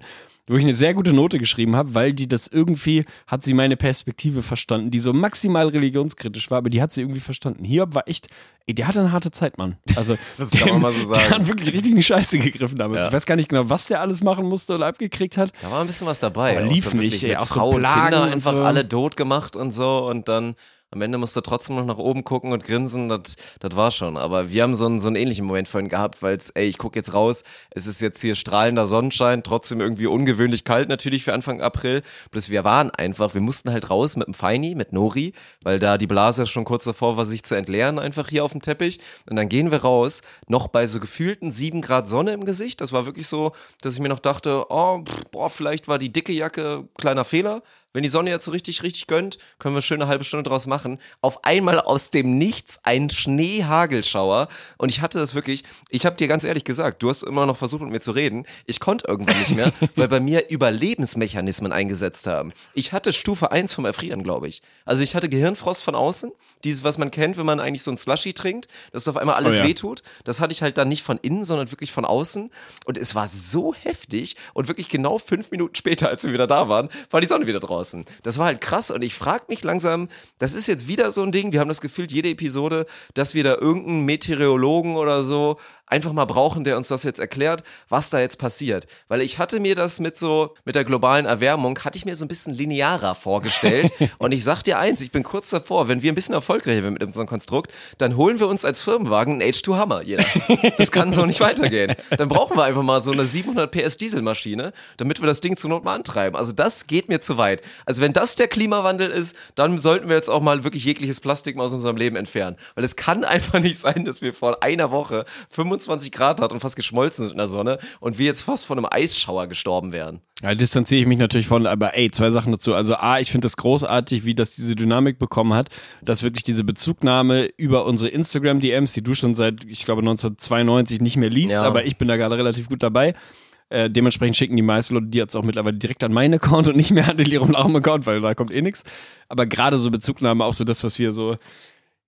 wo ich eine sehr gute Note geschrieben habe, weil die das irgendwie, hat sie meine Perspektive verstanden, die so maximal religionskritisch war, aber die hat sie irgendwie verstanden. Hiob war echt, ey, der hatte eine harte Zeit, Mann. Also, Das kann man mal so Der sagen. hat wirklich richtig in die Scheiße gegriffen damals. Ja. Ich weiß gar nicht genau, was der alles machen musste oder abgekriegt hat. Da war ein bisschen was dabei. Aber lief so wirklich nicht, ey, auch so Plagen Kinder einfach so. alle tot gemacht und so und dann am Ende musst du trotzdem noch nach oben gucken und grinsen, das war schon. Aber wir haben so einen, so einen ähnlichen Moment vorhin gehabt, weil es, ey, ich gucke jetzt raus, es ist jetzt hier strahlender Sonnenschein, trotzdem irgendwie ungewöhnlich kalt natürlich für Anfang April. Bloß wir waren einfach, wir mussten halt raus mit dem Feini, mit Nori, weil da die Blase schon kurz davor war, sich zu entleeren, einfach hier auf dem Teppich. Und dann gehen wir raus, noch bei so gefühlten sieben Grad Sonne im Gesicht. Das war wirklich so, dass ich mir noch dachte, oh, pff, boah, vielleicht war die dicke Jacke kleiner Fehler. Wenn die Sonne jetzt so richtig, richtig gönnt, können wir schön eine halbe Stunde draus machen. Auf einmal aus dem Nichts ein Schneehagelschauer. Und ich hatte das wirklich, ich habe dir ganz ehrlich gesagt, du hast immer noch versucht mit mir zu reden. Ich konnte irgendwann nicht mehr, weil bei mir Überlebensmechanismen eingesetzt haben. Ich hatte Stufe 1 vom Erfrieren, glaube ich. Also ich hatte Gehirnfrost von außen, dieses, was man kennt, wenn man eigentlich so ein Slushy trinkt, dass auf einmal alles Oh ja. wehtut. Das hatte ich halt dann nicht von innen, sondern wirklich von außen. Und es war so heftig und wirklich genau fünf Minuten später, als wir wieder da waren, war die Sonne wieder draußen. Das war halt krass und ich frage mich langsam, das ist jetzt wieder so ein Ding, wir haben das Gefühl, jede Episode, dass wir da irgendeinen Meteorologen oder so einfach mal brauchen, der uns das jetzt erklärt, was da jetzt passiert. Weil ich hatte mir das mit so, mit der globalen Erwärmung, hatte ich mir so ein bisschen linearer vorgestellt. und ich sag dir eins, ich bin kurz davor, wenn wir ein bisschen erfolgreicher werden mit unserem Konstrukt, dann holen wir uns als Firmenwagen einen H2 Hammer, jeder. Das kann so nicht weitergehen. Dann brauchen wir einfach mal so eine 700 PS Dieselmaschine, damit wir das Ding zur Not mal antreiben. Also das geht mir zu weit. Also wenn das der Klimawandel ist, dann sollten wir jetzt auch mal wirklich jegliches Plastik mal aus unserem Leben entfernen. Weil es kann einfach nicht sein, dass wir vor einer Woche 25 Grad hat und fast geschmolzen sind in der Sonne und wir jetzt fast von einem Eisschauer gestorben wären. Ja, distanziere ich mich natürlich von, aber ey, zwei Sachen dazu. Also A, ich finde das großartig, wie das diese Dynamik bekommen hat, dass wirklich diese Bezugnahme über unsere Instagram-DMs, die du schon seit, ich glaube, 1992 nicht mehr liest, Ja. aber ich bin da gerade relativ gut dabei. Äh, dementsprechend schicken die meisten Leute die jetzt auch mittlerweile direkt an meinen Account und nicht mehr an den Lirum Larum Account, weil da kommt eh nichts. Aber gerade so Bezugnahme auf so das, was wir so,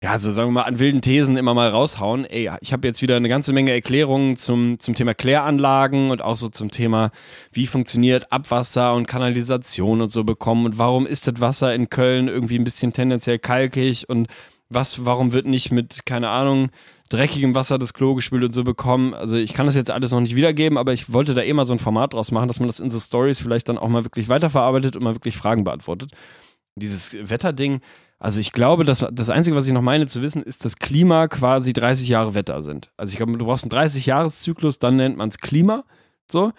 ja, so sagen wir mal, an wilden Thesen immer mal raushauen. Ey, ich habe jetzt wieder eine ganze Menge Erklärungen zum, zum Thema Kläranlagen und auch so zum Thema, wie funktioniert Abwasser und Kanalisation und so bekommen und warum ist das Wasser in Köln irgendwie ein bisschen tendenziell kalkig und was, warum wird nicht mit, keine Ahnung, dreckigem Wasser das Klo gespült und so bekommen. Also ich kann das jetzt alles noch nicht wiedergeben, aber ich wollte da eh mal so ein Format draus machen, dass man das in so Stories vielleicht dann auch mal wirklich weiterverarbeitet und mal wirklich Fragen beantwortet. Dieses Wetterding, also ich glaube, dass das Einzige, was ich noch meine zu wissen, ist, dass Klima quasi 30 Jahre Wetter sind. Also ich glaube, du brauchst einen 30-Jahres-Zyklus, dann nennt man es Klima. So.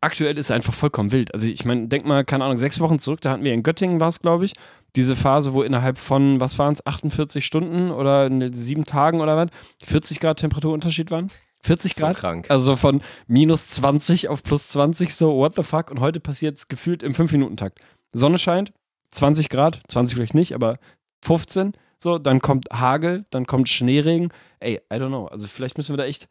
Aktuell ist es einfach vollkommen wild. Also ich meine, denk mal, keine Ahnung, sechs Wochen zurück, da hatten wir in Göttingen war es, glaube ich, diese Phase, wo innerhalb von, was waren es, 48 Stunden oder in sieben Tagen oder was, 40 Grad Temperaturunterschied waren? 40 So Grad? krank. Also von minus 20 auf plus 20, so what the fuck. Und heute passiert es gefühlt im 5-Minuten-Takt. Sonne scheint, 20 Grad, 20 vielleicht nicht, aber 15, so, dann kommt Hagel, dann kommt Schneeregen. Ey, I don't know. Also vielleicht müssen wir da echt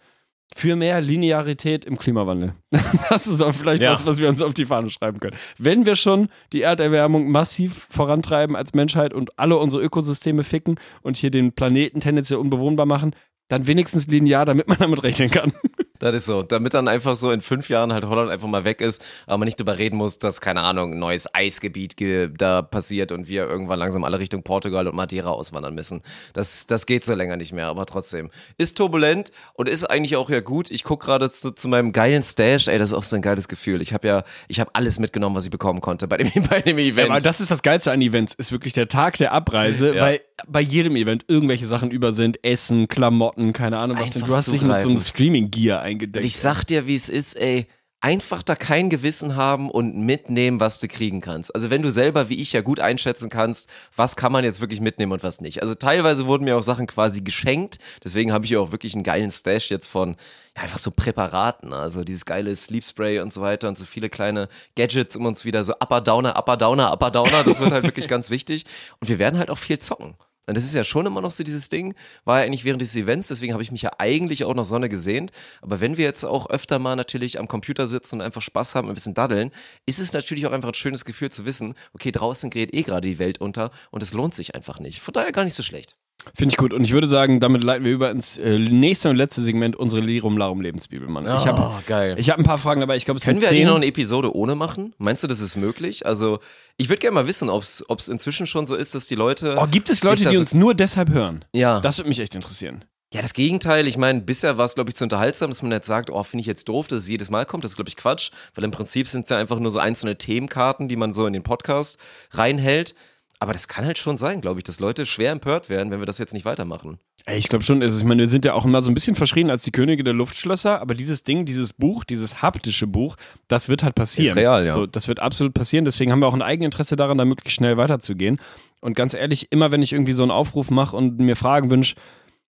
für mehr Linearität im Klimawandel. Das ist auch vielleicht Ja. was, was wir uns auf die Fahne schreiben können. Wenn wir schon die Erderwärmung massiv vorantreiben als Menschheit und alle unsere Ökosysteme ficken und hier den Planeten tendenziell unbewohnbar machen, dann wenigstens linear, damit man damit rechnen kann. Das ist so. Damit dann einfach so in fünf Jahren halt Holland einfach mal weg ist, aber man nicht drüber reden muss, dass, keine Ahnung, ein neues Eisgebiet ge da passiert und wir irgendwann langsam alle Richtung Portugal und Madeira auswandern müssen. Das, das geht so länger nicht mehr, aber trotzdem. Ist turbulent und ist eigentlich auch ja gut. Ich gucke gerade zu, zu meinem geilen Stash, ey, das ist auch so ein geiles Gefühl. Ich habe ja, ich habe alles mitgenommen, was ich bekommen konnte bei dem, bei dem Event. Aber das ist das Geilste an Events, ist wirklich der Tag der Abreise, Ja. weil bei jedem Event irgendwelche Sachen über sind, Essen, Klamotten, keine Ahnung was. Denn. Du hast dich mit so einem. Streaming-Gear eingedeckt. Und ich sag dir, wie es ist, ey. Einfach da kein Gewissen haben und mitnehmen, was du kriegen kannst. Also wenn du selber, wie ich, ja gut einschätzen kannst, was kann man jetzt wirklich mitnehmen und was nicht. Also teilweise wurden mir auch Sachen quasi geschenkt. Deswegen habe ich ja auch wirklich einen geilen Stash jetzt von ja, einfach so Präparaten. Also dieses geile Sleep Spray und so weiter und so viele kleine Gadgets, um uns wieder so Upper Downer, Upper Downer, Upper Downer. Das wird halt wirklich ganz wichtig. Und wir werden halt auch viel zocken. Und das ist ja schon immer noch so dieses Ding, war ja eigentlich während des Events, deswegen habe ich mich ja eigentlich auch nach Sonne gesehnt. Aber wenn wir jetzt auch öfter mal natürlich am Computer sitzen und einfach Spaß haben, ein bisschen daddeln, ist es natürlich auch einfach ein schönes Gefühl zu wissen, okay, draußen gerät eh gerade die Welt unter und es lohnt sich einfach nicht. Von daher gar nicht so schlecht. Finde ich gut. Und ich würde sagen, damit leiten wir über ins äh, nächste und letzte Segment, unsere Lirum Larum Lebensbibel, Mann. ich habe Oh, geil. ich hab ein paar Fragen dabei. Ich glaube, es Können wir zehn. noch eine Episode ohne machen? Meinst du, das ist möglich? Also, ich würde gerne mal wissen, ob es inzwischen schon so ist, dass die Leute. Oh, gibt es Leute, die uns nur deshalb hören? Ja. Das würde mich echt interessieren. Ja, das Gegenteil. Ich meine, bisher war es, glaube ich, zu unterhaltsam, dass man jetzt sagt, oh, finde ich jetzt doof, dass es jedes Mal kommt. Das ist, glaube ich, Quatsch. Weil im Prinzip sind es ja einfach nur so einzelne Themenkarten, die man so in den Podcast reinhält. Aber das kann halt schon sein, glaube ich, dass Leute schwer empört werden, wenn wir das jetzt nicht weitermachen. Ey, ich glaube schon, also ich meine, wir sind ja auch immer so ein bisschen verschrien als die Könige der Luftschlösser, aber dieses Ding, dieses Buch, dieses haptische Buch, das wird halt passieren. Ist real, ja. So, das wird absolut passieren, deswegen haben wir auch ein Eigeninteresse daran, da möglichst schnell weiterzugehen. Und ganz ehrlich, immer wenn ich irgendwie so einen Aufruf mache und mir Fragen wünsche,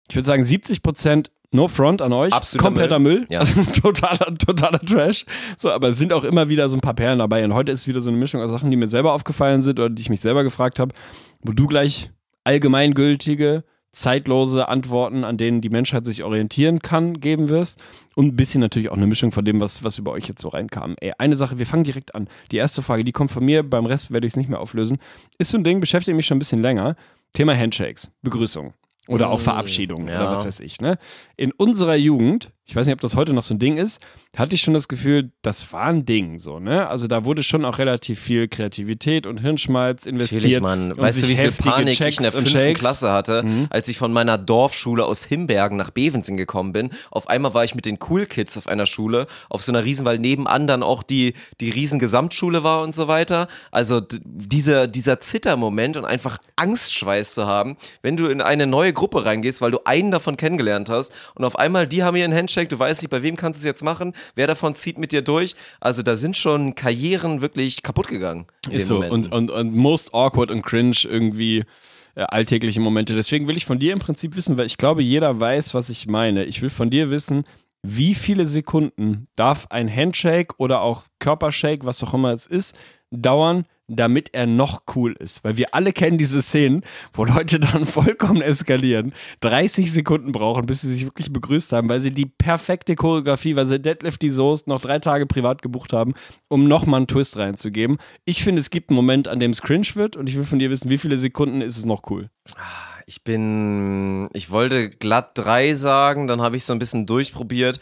ich würde sagen, 70 Prozent No front an euch. Absoluter Kompletter Müll. Müll. Ja. Also totaler, totaler Trash. So, aber es sind auch immer wieder so ein paar Perlen dabei. Und heute ist wieder so eine Mischung aus Sachen, die mir selber aufgefallen sind oder die ich mich selber gefragt habe, wo du gleich allgemeingültige, zeitlose Antworten, an denen die Menschheit sich orientieren kann, geben wirst. Und ein bisschen natürlich auch eine Mischung von dem, was, was über euch jetzt so reinkam. Ey, eine Sache, wir fangen direkt an. Die erste Frage, die kommt von mir, beim Rest werde ich es nicht mehr auflösen. Ist so ein Ding, beschäftigt mich schon ein bisschen länger. Thema Handshakes, Begrüßung. Oder auch Verabschiedung ja. oder was weiß ich. Ne? In unserer Jugend, ich weiß nicht, ob das heute noch so ein Ding ist, hatte ich schon das Gefühl, das war ein Ding so, ne? Also da wurde schon auch relativ viel Kreativität und Hirnschmalz investiert. Natürlich, Mann. Weißt du, wie viel Panik ich Checks in der fünften. Klasse hatte, Mhm. als ich von meiner Dorfschule aus Himbergen nach Bevensen gekommen bin. Auf einmal war ich mit den Cool Kids auf einer Schule, auf so einer Riesen, weil nebenan dann auch die, die Riesen Gesamtschule war und so weiter. Also dieser, dieser Zittermoment und einfach Angstschweiß zu haben, wenn du in eine neue Gruppe reingehst, weil du einen davon kennengelernt hast und auf einmal die haben hier einen Handshake, du weißt nicht, bei wem kannst du es jetzt machen, wer davon zieht mit dir durch. Also da sind schon Karrieren wirklich kaputt gegangen. Ist so. Momenten. Und, und, und most awkward und cringe irgendwie äh, alltägliche Momente. Deswegen will ich von dir im Prinzip wissen, weil ich glaube, jeder weiß, was ich meine. Ich will von dir wissen, wie viele Sekunden darf ein Handshake oder auch Körpershake, was auch immer es ist, dauern, damit er noch cool ist. Weil wir alle kennen diese Szenen, wo Leute dann vollkommen eskalieren, 30 Sekunden brauchen, bis sie sich wirklich begrüßt haben, weil sie die perfekte Choreografie, weil sie Deadlift die Soest noch drei Tage privat gebucht haben, um nochmal einen Twist reinzugeben. Ich finde, es gibt einen Moment, an dem es cringe wird und ich will von dir wissen, wie viele Sekunden ist es noch cool? Ich bin, ich wollte glatt drei sagen, dann habe ich so ein bisschen durchprobiert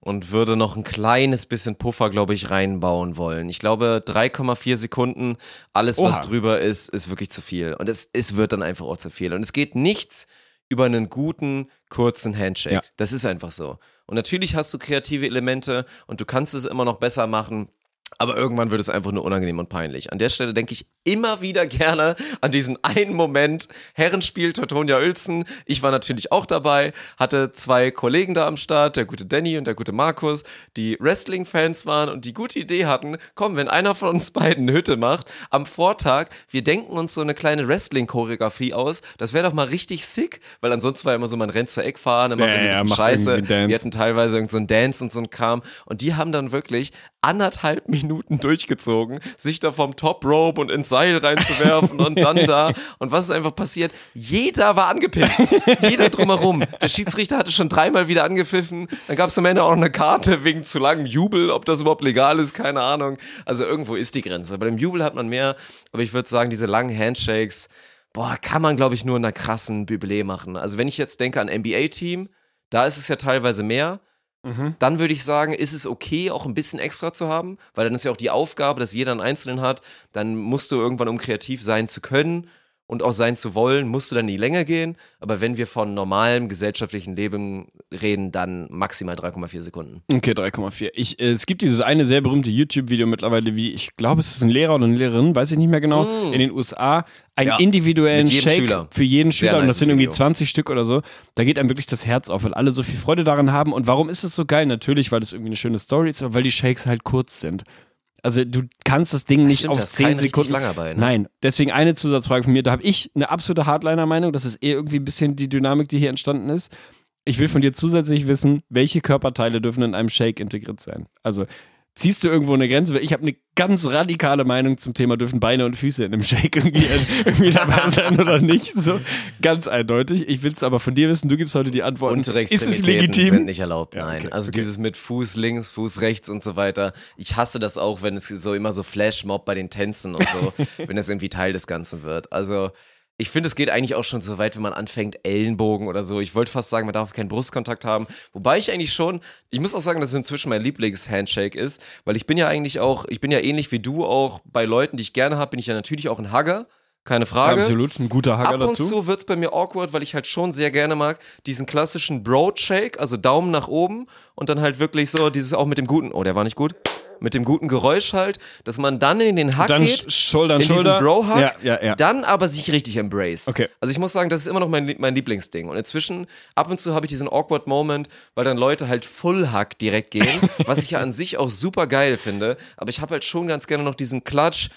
und würde noch ein kleines bisschen Puffer, glaube ich, reinbauen wollen. Ich glaube, 3,4 Sekunden, alles, was Oha. drüber ist, ist wirklich zu viel. Und es, es wird dann einfach auch zu viel. Und es geht nichts über einen guten, kurzen Handshake. Ja. Das ist einfach so. Und natürlich hast du kreative Elemente und du kannst es immer noch besser machen. Aber irgendwann wird es einfach nur unangenehm und peinlich. An der Stelle denke ich immer wieder gerne an diesen einen Moment. Herrenspiel Teutonia Uelzen. Ich war natürlich auch dabei, hatte zwei Kollegen da am Start, der gute Danny und der gute Markus, die Wrestling-Fans waren und die gute Idee hatten, komm, wenn einer von uns beiden eine Hütte macht, am Vortag, wir denken uns so eine kleine Wrestling-Choreografie aus. Das wäre doch mal richtig sick, weil ansonsten war immer so, man rennt zur Eckfahne, macht Ja, ja, ein bisschen macht Scheiße. Wir hatten teilweise irgend so ein Dance und so ein Kram. Und die haben dann wirklich anderthalb Minuten durchgezogen, sich da vom Top Rope und ins Seil reinzuwerfen und dann da. Und was ist einfach passiert? Jeder war angepisst. Jeder drumherum. Der Schiedsrichter hatte schon dreimal wieder angepfiffen. Dann gab es am Ende auch noch eine Karte wegen zu langem Jubel. Ob das überhaupt legal ist, keine Ahnung. Also irgendwo ist die Grenze. Bei dem Jubel hat man mehr. Aber ich würde sagen, diese langen Handshakes, boah, kann man, glaube ich, nur in einer krassen Jubiläe machen. Also wenn ich jetzt denke an NBA-Team, da ist es ja teilweise mehr. Dann würde ich sagen, ist es okay, auch ein bisschen extra zu haben, weil dann ist ja auch die Aufgabe, dass jeder einen Einzelnen hat. Dann musst du irgendwann, um kreativ sein zu können und auch sein zu wollen, musst du dann in die Länge gehen. Aber wenn wir von normalem gesellschaftlichen Leben reden, dann maximal 3,4 Sekunden. Okay, 3,4. Ich, äh, es gibt dieses eine sehr berühmte YouTube-Video mittlerweile, wie ich glaube, es ist ein Lehrer oder eine Lehrerin, weiß ich nicht mehr genau, in den USA, einen Ja, individuellen Shake Schüler. für jeden Schüler und das sind irgendwie Video. 20 Stück oder so. Da geht einem wirklich das Herz auf, weil alle so viel Freude daran haben. Und warum ist es so geil? Natürlich, weil das irgendwie eine schöne Story ist, aber weil die Shakes halt kurz sind. Also du kannst das Ding nicht Stimmt, auf da ist 10 kein richtig Sekunden. bei, ne? Nein, deswegen eine Zusatzfrage von mir. Da habe ich eine absolute Hardliner-Meinung. Das ist eher irgendwie ein bisschen die Dynamik, die hier entstanden ist. Ich will von dir zusätzlich wissen, welche Körperteile dürfen in einem Shake integriert sein. Also ziehst du irgendwo eine Grenze? Ich habe eine ganz radikale Meinung zum Thema, dürfen Beine und Füße in einem Shake irgendwie, irgendwie dabei sein oder nicht. So ganz eindeutig. Ich will es aber von dir wissen. Du gibst heute die Antworten. Untere ist es legitim? sind nicht erlaubt, Ja, nein. okay, also okay. dieses mit Fuß links, Fuß rechts und so weiter. Ich hasse das auch, wenn es so immer so Flashmob bei den Tänzen und so, wenn das irgendwie Teil des Ganzen wird. Also ich finde, es geht eigentlich auch schon so weit, wenn man anfängt, Ellenbogen oder so. Ich wollte fast sagen, man darf keinen Brustkontakt haben. Wobei ich eigentlich schon, ich muss auch sagen, dass es inzwischen mein Lieblings-Handshake ist, weil ich bin ja eigentlich auch, ich bin ja ähnlich wie du auch bei Leuten, die ich gerne habe, bin ich ja natürlich auch ein Hugger. Keine Frage. Absolut, ein guter Hacker Ab und dazu. zu wird's bei mir awkward, weil ich halt schon sehr gerne mag, diesen klassischen Broad-Shake, also Daumen nach oben und dann halt wirklich so dieses auch mit dem guten, oh, der war nicht gut, mit dem guten Geräusch halt, dass man dann in den Hack Dann geht, Sch- Schulter in Schulter. diesen Bro-Hack, Ja, ja, ja. dann aber sich richtig embraced. Okay. Also ich muss sagen, das ist immer noch mein, mein Lieblingsding. Und inzwischen, ab und zu habe ich diesen awkward Moment, weil dann Leute halt Full-Hack direkt gehen, was ich ja an sich auch super geil finde. Aber ich habe halt schon ganz gerne noch diesen Klatsch,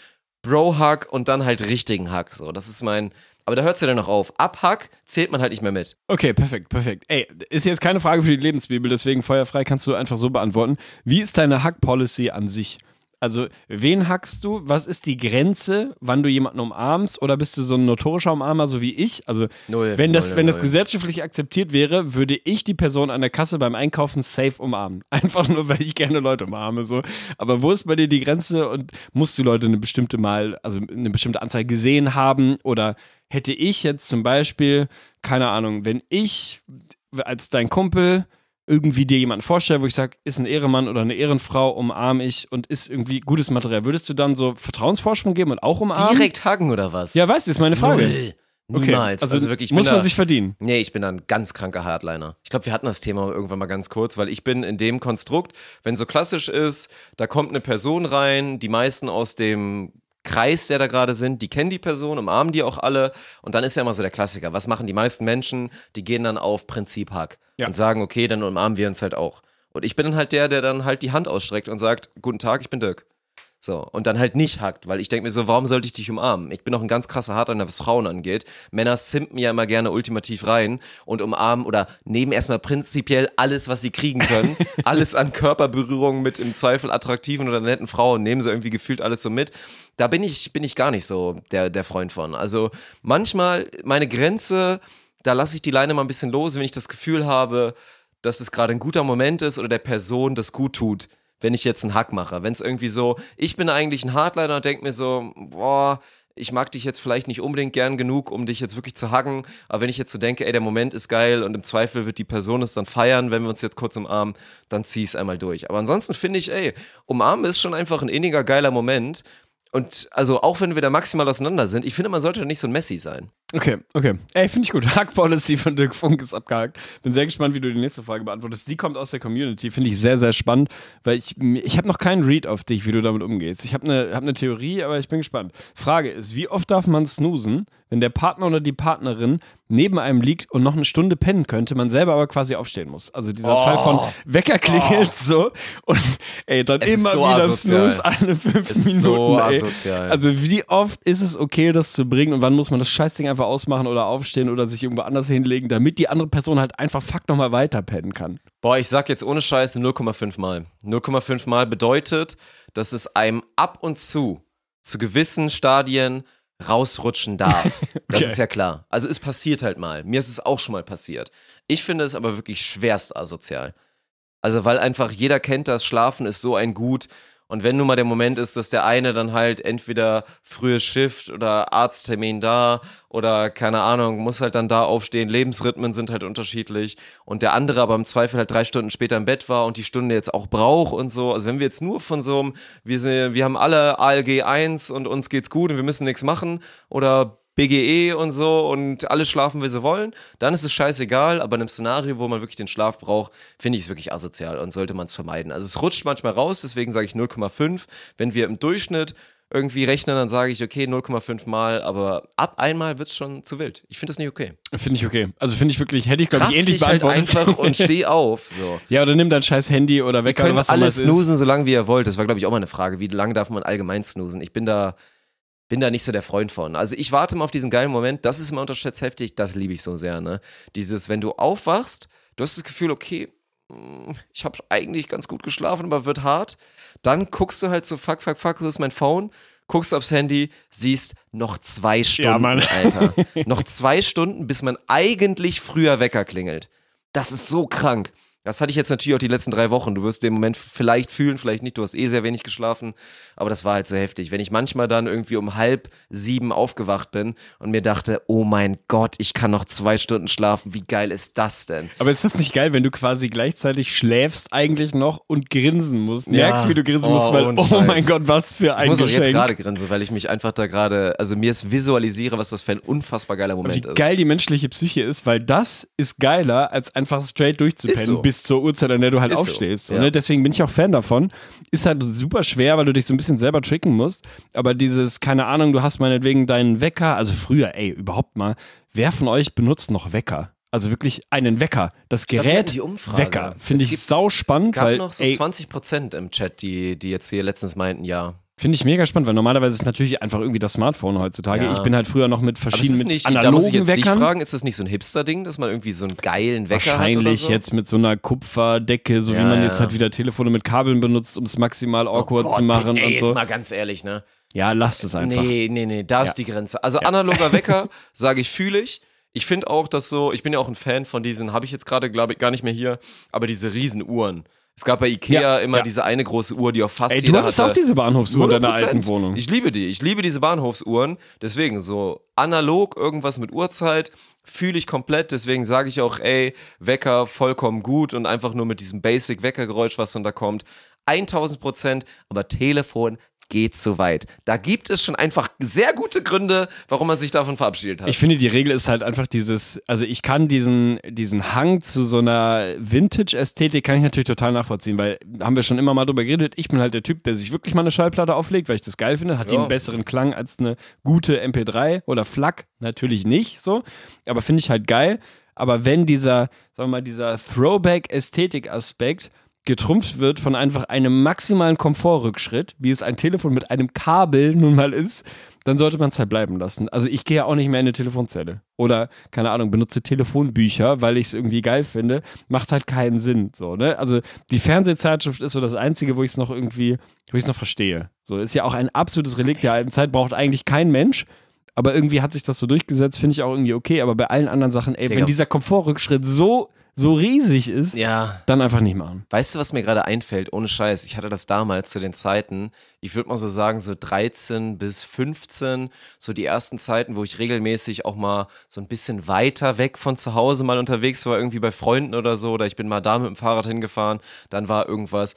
Bro-Hack und dann halt richtigen Hack. So, das ist mein, Aber da hört es ja dann noch auf. Ab Hack zählt man halt nicht mehr mit. Okay, perfekt, perfekt. Ey, ist jetzt keine Frage für die Lebensbibel, deswegen feuerfrei kannst du einfach so beantworten. Wie ist deine Hack-Policy an sich? Also, wen hackst du? Was ist die Grenze, wann du jemanden umarmst? Oder bist du so ein notorischer Umarmer, so wie ich? Also, Null, wenn, das, null, wenn das null. gesellschaftlich akzeptiert wäre, würde ich die Person an der Kasse beim Einkaufen safe umarmen. Einfach nur, weil ich gerne Leute umarme. So. Aber wo ist bei dir die Grenze und musst du Leute eine bestimmte Mal, also eine bestimmte Anzahl gesehen haben? Oder hätte ich jetzt zum Beispiel, keine Ahnung, wenn ich als dein Kumpel irgendwie dir jemanden vorstelle, wo ich sage, ist ein Ehrenmann oder eine Ehrenfrau, umarme ich und ist irgendwie gutes Material. Würdest du dann so Vertrauensvorsprung geben und auch umarmen? Direkt hacken oder was? Ja, weißt du, ist meine Frage. Null. Okay, Niemals. Also, Also, wirklich, ich muss bin man da, sich verdienen. Nee, ich bin dann ein ganz kranker Hardliner. Ich glaube, wir hatten das Thema irgendwann mal ganz kurz, weil ich bin in dem Konstrukt, wenn so klassisch ist, da kommt eine Person rein, die meisten aus dem Kreis, der da gerade sind, die kennen die Person, umarmen die auch alle. Und dann ist ja immer so der Klassiker. Was machen die meisten Menschen? Die gehen dann auf Prinzip Hack Ja. und sagen, okay, dann umarmen wir uns halt auch. Und ich bin dann halt der, der dann halt die Hand ausstreckt und sagt, guten Tag, ich bin Dirk. So, und dann halt nicht hackt, weil ich denke mir so, warum sollte ich dich umarmen? Ich bin auch ein ganz krasser Hardliner, was Frauen angeht. Männer simpen ja immer gerne ultimativ rein und umarmen oder nehmen erstmal prinzipiell alles, was sie kriegen können. alles an Körperberührung mit im Zweifel attraktiven oder netten Frauen, nehmen sie irgendwie gefühlt alles so mit. Da bin ich, bin ich gar nicht so der, der Freund von. Also manchmal meine Grenze, da lasse ich die Leine mal ein bisschen los, wenn ich das Gefühl habe, dass es gerade ein guter Moment ist oder der Person das gut tut wenn ich jetzt einen Hack mache. Wenn es irgendwie so, ich bin eigentlich ein Hardliner und denke mir so, boah, ich mag dich jetzt vielleicht nicht unbedingt gern genug, um dich jetzt wirklich zu hacken, aber wenn ich jetzt so denke, ey, der Moment ist geil und im Zweifel wird die Person es dann feiern, wenn wir uns jetzt kurz umarmen, dann zieh ich es einmal durch. Aber ansonsten finde ich, ey, umarmen ist schon einfach ein inniger, geiler Moment. Und also auch wenn wir da maximal auseinander sind, ich finde, man sollte da nicht so ein Messi sein. Okay, okay. Ey, finde ich gut. Hack Policy von Dirk Funk ist abgehakt. Bin sehr gespannt, wie du die nächste Frage beantwortest. Die kommt aus der Community. Finde ich sehr, sehr spannend, weil ich, ich habe noch keinen Read auf dich, wie du damit umgehst. Ich habe eine hab ne Theorie, aber ich bin gespannt. Frage ist, wie oft darf man snoosen, wenn der Partner oder die Partnerin neben einem liegt und noch eine Stunde pennen könnte, man selber aber quasi aufstehen muss. Also dieser Fall von Wecker klingelt so und ey, dann Es ist immer so wieder asozial. Snooze alle fünf Ist Minuten. so. Also wie oft ist es okay, das zu bringen und wann muss man das Scheißding einfach ausmachen oder aufstehen oder sich irgendwo anders hinlegen, damit die andere Person halt einfach fuck nochmal weiter pennen kann. Boah, ich sag jetzt ohne Scheiße 0,5 Mal. 0,5 Mal bedeutet, dass es einem ab und zu zu gewissen Stadien rausrutschen darf. Das Okay. ist ja klar. Also es passiert halt mal. Mir ist es auch schon mal passiert. Ich finde es aber wirklich schwerst asozial. Also weil einfach jeder kennt das, Schlafen ist so ein Gut. Und wenn nun mal der Moment ist, dass der eine dann halt entweder frühes Shift oder Arzttermin da oder keine Ahnung, muss halt dann da aufstehen, Lebensrhythmen sind halt unterschiedlich und der andere aber im Zweifel halt drei Stunden später im Bett war und die Stunde jetzt auch braucht und so. Also wenn wir jetzt nur von so einem, wir, sind, wir haben alle ALG 1 und uns geht's gut und wir müssen nichts machen oder BGE und so und alle schlafen, wie sie wollen, dann ist es scheißegal, aber in einem Szenario, wo man wirklich den Schlaf braucht, finde ich es wirklich asozial und sollte man es vermeiden. Also es rutscht manchmal raus, deswegen sage ich 0,5. Wenn wir im Durchschnitt irgendwie rechnen, dann sage ich, okay, 0,5 Mal, aber ab einmal wird es schon zu wild. Ich finde das nicht okay. Finde ich okay. Also finde ich wirklich, hätte ich glaube ich ähnlich halt beantwortet. einfach und steh auf. So. ja, oder nimm dein scheiß Handy oder Ihr Wecker oder könnt was alles snoosen, solange wie ihr wollt. Das war, glaube ich, auch mal eine Frage. Wie lange darf man allgemein snoosen? Ich bin da, bin da nicht so der Freund von. Also ich warte mal auf diesen geilen Moment. Das ist immer unterschätzt heftig. Das liebe ich so sehr. Ne? Dieses, wenn du aufwachst, du hast das Gefühl, okay, mh, ich habe eigentlich ganz gut geschlafen, aber wird hart. Dann guckst du halt so, fuck, fuck, fuck, das ist mein Phone. Guckst aufs Handy, siehst noch zwei Stunden, Mann. Alter. noch zwei Stunden, bis man eigentlich früher Wecker klingelt. Das ist so krank. Das hatte ich jetzt natürlich auch die letzten drei Wochen. Du wirst den Moment vielleicht fühlen, vielleicht nicht. Du hast eh sehr wenig geschlafen. Aber das war halt so heftig. Wenn ich manchmal dann irgendwie um halb sieben aufgewacht bin und mir dachte, oh mein Gott, ich kann noch zwei Stunden schlafen. Wie geil ist das denn? Aber ist das nicht geil, wenn du quasi gleichzeitig schläfst eigentlich noch und grinsen musst? Merkst, wie du grinsen Oh, musst, weil, oh Scheiß. mein Gott, was für Ich ein muss auch jetzt Geschenk. gerade grinsen, weil ich mich einfach da gerade, also mir es visualisiere, was das für ein unfassbar geiler wie Moment ist. geil die menschliche Psyche ist, weil das ist geiler, als einfach straight durchzupennen Ist so. bis zur Uhrzeit, an der du halt Ist aufstehst. So, ja. ne? Deswegen bin ich auch Fan davon. Ist halt super schwer, weil du dich so ein bisschen selber tricken musst. Aber dieses, keine Ahnung, du hast meinetwegen deinen Wecker, also früher, ey, überhaupt mal, wer von euch benutzt noch Wecker? Also wirklich einen Wecker. Das glaub, Gerät die Umfrage. Wecker. Finde Es ich gibt- sau spannend, gab weil noch so ey, 20 Prozent im Chat, die, die jetzt hier letztens meinten, ja. Finde ich mega spannend, weil normalerweise ist es natürlich einfach irgendwie das Smartphone heutzutage. Ja. Ich bin halt früher noch mit Aber verschiedenen mit nicht, da muss analogen ich jetzt dich Weckern. fragen, ist das nicht so ein Hipster-Ding, dass man irgendwie so einen geilen Wecker hat oder Wahrscheinlich so? jetzt mit so einer Kupferdecke, so wie Ja, man ja. jetzt halt wieder Telefone mit Kabeln benutzt, um es maximal awkward Oh Gott, zu machen ey, und jetzt so. mal ganz ehrlich, ne? Ja, lasst es einfach. Nee, nee, nee, da ist die Grenze. Also analoger Wecker, sage ich, fühle ich. Ich finde auch, dass so, ich bin ja auch ein Fan von diesen, habe ich jetzt gerade, glaube ich, gar nicht mehr hier, aber diese Riesenuhren. Es gab bei Ikea Ja, immer ja. diese eine große Uhr, die auf fast Ey, du jeder hattest hatte. auch diese Bahnhofsuhr in deiner 100%. alten Wohnung. Ich liebe die. Ich liebe diese Bahnhofsuhren. Deswegen so analog irgendwas mit Uhrzeit fühle ich komplett. Deswegen sage ich auch, ey, Wecker vollkommen gut und einfach nur mit diesem Basic Weckergeräusch, was dann da kommt. 1000 Prozent. Aber Telefon geht zu weit. Da gibt es schon einfach sehr gute Gründe, warum man sich davon verabschiedet hat. Ich finde, die Regel ist halt einfach dieses, also ich kann diesen, diesen Hang zu so einer Vintage-Ästhetik kann ich natürlich total nachvollziehen, weil haben wir schon immer mal drüber geredet, ich bin halt der Typ, der sich wirklich mal eine Schallplatte auflegt, weil ich das geil finde, hat die Ja. einen besseren Klang als eine gute MP3 oder FLAC, natürlich nicht so, aber finde ich halt geil, aber wenn dieser, sagen wir mal, dieser Throwback-Ästhetik-Aspekt getrumpft wird von einfach einem maximalen Komfortrückschritt, wie es ein Telefon mit einem Kabel nun mal ist, dann sollte man es halt bleiben lassen. Also ich gehe ja auch nicht mehr in eine Telefonzelle. Oder, keine Ahnung, benutze Telefonbücher, weil ich es irgendwie geil finde. Macht halt keinen Sinn. So, ne? Also die Fernsehzeitschrift ist so das Einzige, wo ich es noch irgendwie, wo ich es noch verstehe. So, ist ja auch ein absolutes Relikt der alten Zeit, braucht eigentlich kein Mensch. Aber irgendwie hat sich das so durchgesetzt, finde ich auch irgendwie okay. Aber bei allen anderen Sachen, ey, Digga. wenn dieser Komfortrückschritt so, so riesig ist, ja. dann einfach nicht machen. Weißt du, was mir gerade einfällt? Ohne Scheiß. Ich hatte das damals zu den Zeiten, ich würde mal so sagen, so 13 bis 15, so die ersten Zeiten, wo ich regelmäßig auch mal so ein bisschen weiter weg von zu Hause mal unterwegs war, irgendwie bei Freunden oder so, oder ich bin mal da mit dem Fahrrad hingefahren, dann war irgendwas.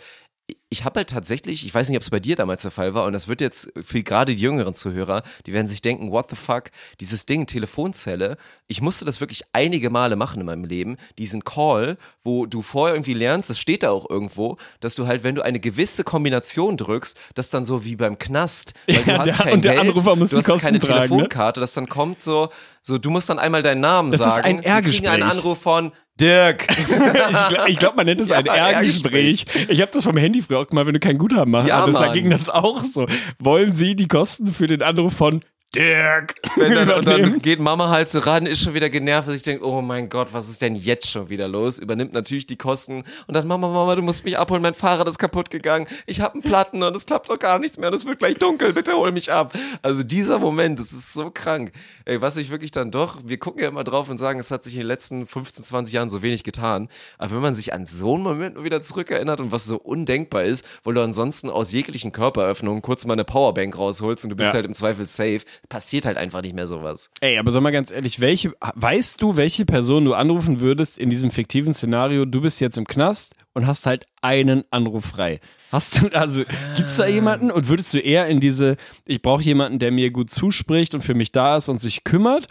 Ich habe halt tatsächlich, ich weiß nicht, ob es bei dir damals der Fall war, und das wird jetzt für gerade die jüngeren Zuhörer, die werden sich denken, what the fuck, dieses Ding, Telefonzelle, ich musste das wirklich einige Male machen in meinem Leben, diesen Call, wo du vorher irgendwie lernst, das steht da auch irgendwo, dass du halt, wenn du eine gewisse Kombination drückst, das dann so wie beim Knast, weil du Ja, hast der- kein Geld, du hast keine tragen, ne? Telefonkarte, das dann kommt so, so, du musst dann einmal deinen Namen Das ist sagen. ein Sie kriegen einen. Anruf von Dirk. ich glaube, glaub, man nennt es Ja, ein R-Gespräch. Ich habe das vom Handy früher auch mal, wenn du kein Guthaben machen Ja, hattest, da ging das auch so. Wollen Sie die Kosten für den Anruf von Dirk dann, und dann geht Mama halt so ran, ist schon wieder genervt, dass ich denke, oh mein Gott, was ist denn jetzt schon wieder los? Übernimmt natürlich die Kosten und dann, Mama, Mama, du musst mich abholen, mein Fahrrad ist kaputt gegangen, ich habe einen Platten und es klappt doch gar nichts mehr und es wird gleich dunkel, bitte hol mich ab. Also dieser Moment, das ist so krank. Ey, was ich wirklich dann doch, wir gucken ja immer drauf und sagen, es hat sich in den letzten 15, 20 Jahren so wenig getan, aber wenn man sich an so einen Moment nur wieder zurückerinnert und was so undenkbar ist, wo du ansonsten aus jeglichen Körperöffnungen kurz mal eine Powerbank rausholst und du bist Ja. halt im Zweifel safe, passiert halt einfach nicht mehr sowas. Ey, aber sag mal ganz ehrlich, welche, weißt du, welche Person du anrufen würdest in diesem fiktiven Szenario? Du bist jetzt im Knast und hast halt einen Anruf frei. Hast du, also, gibt's da jemanden und würdest du eher in diese, ich brauche jemanden, der mir gut zuspricht und für mich da ist und sich kümmert,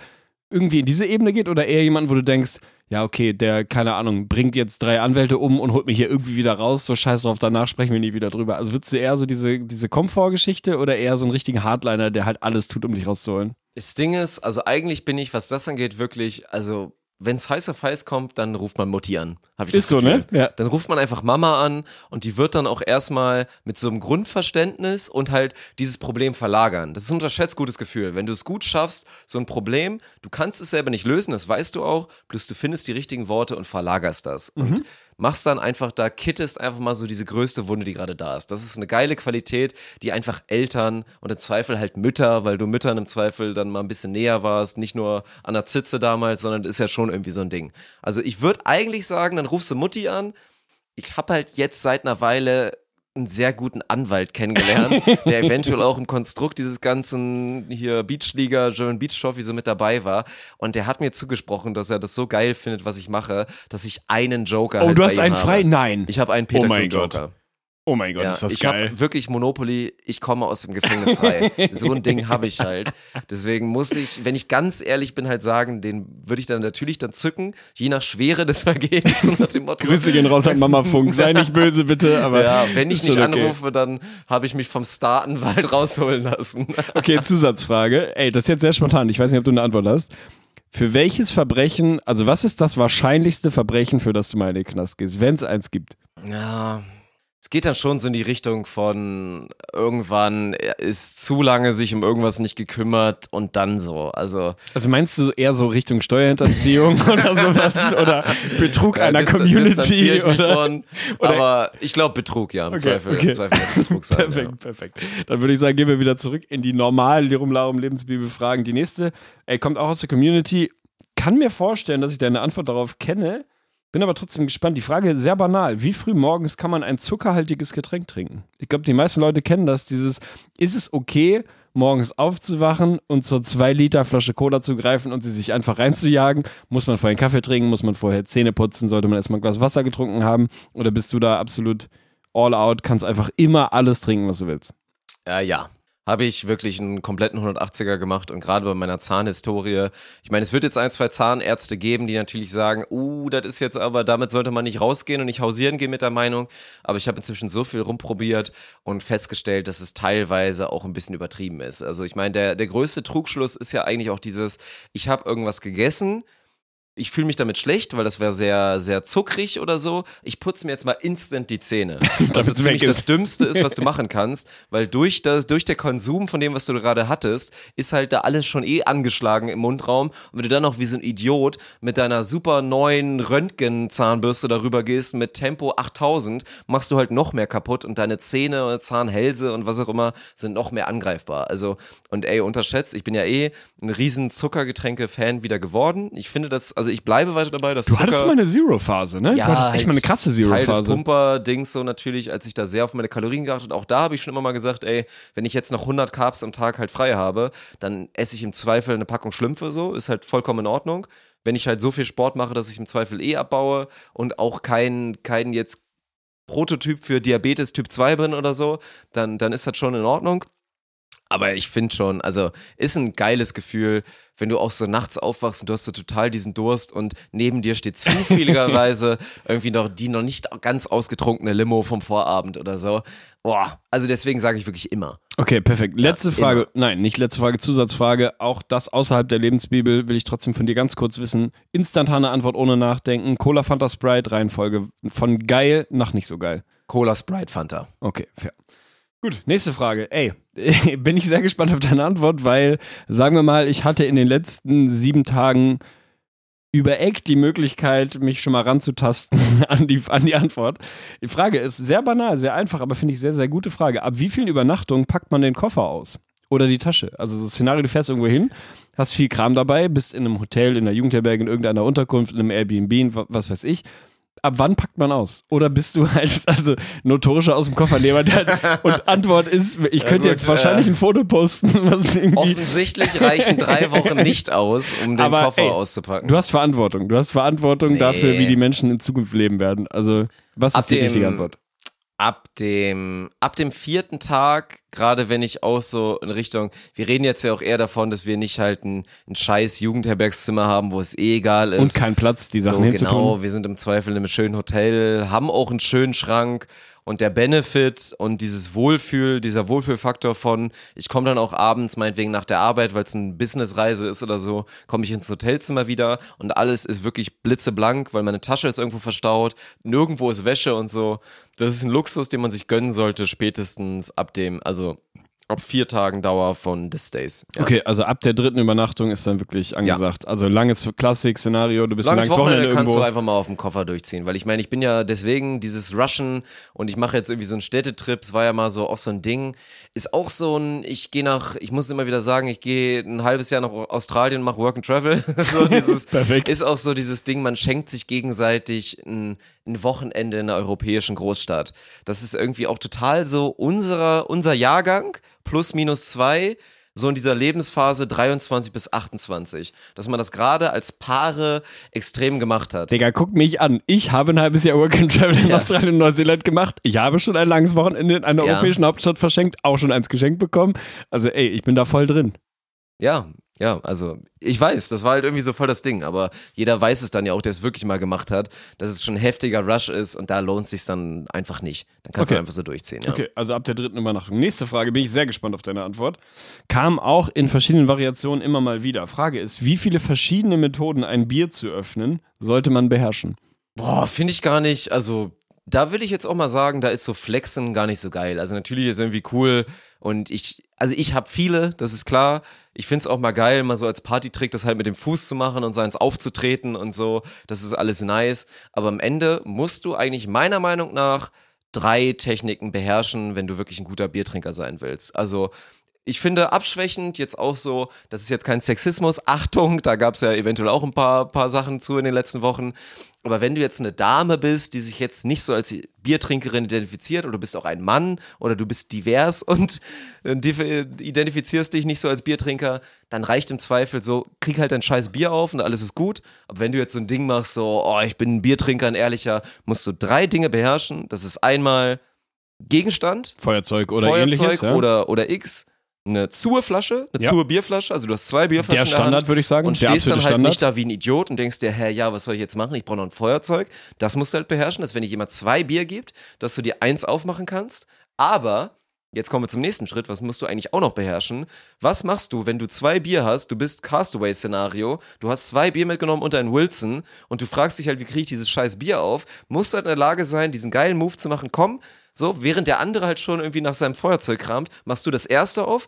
irgendwie in diese Ebene geht oder eher jemanden, wo du denkst, ja, okay, der, keine Ahnung, bringt jetzt drei Anwälte um und holt mich hier irgendwie wieder raus, so scheiß drauf, danach sprechen wir nie wieder drüber. Also würdest du eher so diese, diese Komfortgeschichte oder eher so einen richtigen Hardliner, der halt alles tut, um dich rauszuholen? Das Ding ist, also eigentlich bin ich, was das angeht, wirklich, also wenn es heiß auf heiß kommt, dann ruft man Mutti an. Hab ich das Ist so, ne? Ja. Dann ruft man einfach Mama an und die wird dann auch erstmal mit so einem Grundverständnis und halt dieses Problem verlagern. Das ist ein unterschätzt gutes Gefühl. Wenn du es gut schaffst, so ein Problem, du kannst es selber nicht lösen, das weißt du auch, bloß du findest die richtigen Worte und verlagerst das. Und machst dann einfach da, kittest einfach mal so diese größte Wunde, die gerade da ist. Das ist eine geile Qualität, die einfach Eltern und im Zweifel halt Mütter, weil du Müttern im Zweifel dann mal ein bisschen näher warst, nicht nur an der Zitze damals, sondern ist ja schon irgendwie so ein Ding. Also ich würde eigentlich sagen, dann rufst du Mutti an. Ich habe halt jetzt seit einer Weile einen sehr guten Anwalt kennengelernt, der eventuell auch im Konstrukt dieses ganzen hier Beachliga, German Beach Trophy so mit dabei war. Und der hat mir zugesprochen, dass er das so geil findet, was ich mache, dass ich einen Joker Oh, halt du hast einen habe. frei? Nein. Ich habe einen Peter Oh Krug Gott. Oh mein Gott, Ja, ist das ich geil. habe wirklich Monopoly, ich komme aus dem Gefängnis frei. so ein Ding habe ich halt. Deswegen muss ich, wenn ich ganz ehrlich bin, halt sagen, den würde ich dann natürlich dann zücken, je nach Schwere des Vergehens nach dem Motto. Grüße gehen raus an Mama Funk. Sei nicht böse, bitte. Aber Ja, wenn ich nicht okay. anrufe, dann habe ich mich vom Startenwald rausholen lassen. Okay, Zusatzfrage. Ey, das ist jetzt sehr spontan. Ich weiß nicht, ob du eine Antwort hast. Für welches Verbrechen, also was ist das wahrscheinlichste Verbrechen, für das du mal in den Knast gehst, wenn es eins gibt? Ja, es geht dann schon so in die Richtung von irgendwann ist zu lange sich um irgendwas nicht gekümmert und dann so. Also, Also meinst du eher so Richtung Steuerhinterziehung oder sowas? Oder Betrug einer dis- Community? ich Oder? von, oder- aber ich glaube Betrug, ja, im Okay, Zweifel, okay. im Zweifel Betrug sein. Perfekt, ja. perfekt. Dann würde ich sagen, gehen wir wieder zurück in die normalen Lirum Larum Lebensbibelfragen. Die nächste ey, kommt auch aus der Community. Kann mir vorstellen, dass ich deine Antwort darauf kenne. Bin aber trotzdem gespannt. Die Frage ist sehr banal. Wie früh morgens kann man ein zuckerhaltiges Getränk trinken? Ich glaube, die meisten Leute kennen das. Dieses, ist es okay, morgens aufzuwachen und zur 2 Liter Flasche Cola zu greifen und sie sich einfach reinzujagen? Muss man vorher einen Kaffee trinken? Muss man vorher Zähne putzen? Sollte man erstmal ein Glas Wasser getrunken haben? Oder bist du da absolut all out? Kannst einfach immer alles trinken, was du willst? Äh, ja. Habe ich wirklich einen kompletten 180er gemacht und gerade bei meiner Zahnhistorie, ich meine, es wird jetzt ein, zwei Zahnärzte geben, die natürlich sagen, uh, das ist jetzt aber, damit sollte man nicht rausgehen und nicht hausieren gehen mit der Meinung, aber ich habe inzwischen so viel rumprobiert und festgestellt, dass es teilweise auch ein bisschen übertrieben ist. Also ich meine, der, der größte Trugschluss ist ja eigentlich auch dieses, ich habe irgendwas gegessen, ich fühle mich damit schlecht, weil das wäre sehr, sehr zuckrig oder so. Ich putze mir jetzt mal instant die Zähne. Was so ziemlich das. Dümmste ist, was du machen kannst, weil durch das, durch der Konsum von dem, was du gerade hattest, ist halt da alles schon eh angeschlagen im Mundraum. Und wenn du dann noch wie so ein Idiot mit deiner super neuen Röntgen-Zahnbürste darüber gehst mit Tempo 8000, machst du halt noch mehr kaputt und deine Zähne und Zahnhälse und was auch immer sind noch mehr angreifbar. Also, und ey, unterschätzt, ich bin ja eh ein riesen Zuckergetränke-Fan wieder geworden. Ich finde das, also ich bleibe weiter dabei, dass Du Zucker hattest mal eine Zero-Phase, ne? du hattest echt mal eine krasse halt Teil des Zero-Phase. Pumper-Dings so natürlich, als ich da sehr auf meine Kalorien geachtet Auch da habe ich schon immer mal gesagt, ey, wenn ich jetzt noch 100 Carbs am Tag halt frei habe, dann esse ich im Zweifel eine Packung Schlümpfe so, ist halt vollkommen in Ordnung. Wenn ich halt so viel Sport mache, dass ich im Zweifel eh abbaue und auch kein, kein jetzt Prototyp für Diabetes Typ 2 bin oder so, dann, dann ist das schon in Ordnung. Aber ich finde schon, also ist ein geiles Gefühl, wenn du auch so nachts aufwachst und du hast so total diesen Durst und neben dir steht zufälligerweise irgendwie noch die noch nicht ganz ausgetrunkene Limo vom Vorabend oder so. Boah, also deswegen sage ich wirklich immer. Okay, perfekt. Letzte Ja, Frage. Nein, nicht letzte Frage, Zusatzfrage. Auch das außerhalb der Lebensbibel will ich trotzdem von dir ganz kurz wissen. Instantane Antwort ohne Nachdenken. Cola Fanta Sprite, Reihenfolge von geil nach nicht so geil. Cola Sprite Fanta. Okay, fair. Gut, nächste Frage. Ey, bin ich sehr gespannt auf deine Antwort, weil, sagen wir mal, ich hatte in den letzten sieben Tagen über Eck die Möglichkeit, mich schon mal ranzutasten an die, an die Antwort. Die Frage ist sehr banal, sehr einfach, aber finde ich sehr, sehr gute Frage. Ab wie vielen Übernachtungen packt man den Koffer aus? Oder die Tasche? Also so Szenario, du fährst irgendwo hin, hast viel Kram dabei, bist in einem Hotel, in einer Jugendherberge, in irgendeiner Unterkunft, in einem Airbnb, wa- was weiß ich. Ab wann packt man aus? Oder bist du halt, also notorischer aus dem Koffer jemand, der halt, und Antwort ist, ich Ja, könnte gut, jetzt wahrscheinlich äh, ein Foto posten, was irgendwie. Offensichtlich reichen drei Wochen nicht aus, um den Aber, Koffer ey, auszupacken. Du hast Verantwortung. Du hast Verantwortung Nee. dafür, wie die Menschen in Zukunft leben werden. Also, was Ab ist die richtige Antwort? Ab dem, ab dem vierten Tag, gerade wenn ich auch so in Richtung, wir reden jetzt ja auch eher davon, dass wir nicht halt ein, ein scheiß Jugendherbergszimmer haben, wo es eh egal ist. Und kein Platz, die Sachen so, hinzutun. genau, wir sind im Zweifel in einem schönen Hotel, haben auch einen schönen Schrank und der Benefit und dieses Wohlfühl, dieser Wohlfühlfaktor von, ich komme dann auch abends, meinetwegen nach der Arbeit, weil es eine Businessreise ist oder so, komme ich ins Hotelzimmer wieder und alles ist wirklich blitzeblank, weil meine Tasche ist irgendwo verstaut, nirgendwo ist Wäsche und so. Das ist ein Luxus, den man sich gönnen sollte, spätestens ab dem, also ab vier Tagen Dauer von The Stays. Ja. Okay, also ab der dritten Übernachtung ist dann wirklich angesagt. Also langes Klassik-Szenario, du bist Langes langes Wochenende Wochenende kannst du irgendwo. einfach mal auf dem Koffer durchziehen, weil ich meine, ich bin ja deswegen dieses Rushen und ich mache jetzt irgendwie so einen Städtetrip, es war ja mal so auch so ein Ding, ist auch so ein, ich gehe nach, ich muss immer wieder sagen, ich gehe ein halbes Jahr nach Australien, mache Work and Travel, so dieses, Perfekt. ist auch so dieses Ding, man schenkt sich gegenseitig ein, ein Wochenende in einer europäischen Großstadt. Das ist irgendwie auch total so unserer, unser Jahrgang, plus minus zwei, so in dieser Lebensphase 23 bis 28, dass man das gerade als Paare extrem gemacht hat. Digga, guck mich an. Ich habe ein halbes Jahr Work and Travel in Ja. Australien und Neuseeland gemacht. Ich habe schon ein langes Wochenende in einer Ja. europäischen Hauptstadt verschenkt, auch schon eins geschenkt bekommen. Also ey, ich bin da voll drin. Ja, ja, also ich weiß, das war halt irgendwie so voll das Ding, aber jeder weiß es dann ja auch, der es wirklich mal gemacht hat, dass es schon ein heftiger Rush ist und da lohnt sich dann einfach nicht. Dann kannst Okay. du einfach so durchziehen, ja. Okay, also ab der dritten Übernachtung. Nächste Frage, bin ich sehr gespannt auf deine Antwort. Kam auch in verschiedenen Variationen immer mal wieder. Frage ist, wie viele verschiedene Methoden, ein Bier zu öffnen, sollte man beherrschen? Boah, finde ich gar nicht, also da will ich jetzt auch mal sagen, da ist so Flexen gar nicht so geil. Also natürlich ist irgendwie cool und ich, also ich habe viele, das ist klar. Ich find's auch mal geil, mal so als Partytrick das halt mit dem Fuß zu machen und so eins aufzutreten und so. Das ist alles nice. Aber am Ende musst du eigentlich meiner Meinung nach drei Techniken beherrschen, wenn du wirklich ein guter Biertrinker sein willst. Also ich finde abschwächend jetzt auch so, das ist jetzt kein Sexismus, Achtung, da gab es ja eventuell auch ein paar, paar Sachen zu in den letzten Wochen. Aber wenn du jetzt eine Dame bist, die sich jetzt nicht so als Biertrinkerin identifiziert, oder du bist auch ein Mann, oder du bist divers und identifizierst dich nicht so als Biertrinker, dann reicht im Zweifel so, krieg halt dein scheiß Bier auf und alles ist gut. Aber wenn du jetzt so ein Ding machst, so, oh, ich bin ein Biertrinker, ein ehrlicher, musst du drei Dinge beherrschen. Das ist einmal Gegenstand, Feuerzeug oder Feuerzeug ähnliches. Ja? oder, oder X, eine Zur-Flasche, eine Ja. Zur-Bierflasche, also du hast zwei Bierflaschen der in der Standard, würde ich sagen. und der stehst dann halt Standard. nicht da wie ein Idiot und denkst dir, hä, ja, was soll ich jetzt machen? Ich brauche noch ein Feuerzeug. Das musst du halt beherrschen, dass wenn dir jemand zwei Bier gibt, dass du dir eins aufmachen kannst. Aber, jetzt kommen wir zum nächsten Schritt, was musst du eigentlich auch noch beherrschen? Was machst du, wenn du zwei Bier hast, du bist Castaway-Szenario, du hast zwei Bier mitgenommen und einen Wilson und du fragst dich halt, wie kriege ich dieses scheiß Bier auf? Musst du halt in der Lage sein, diesen geilen Move zu machen, komm, so, während der andere halt schon irgendwie nach seinem Feuerzeug kramt, machst du das erste auf,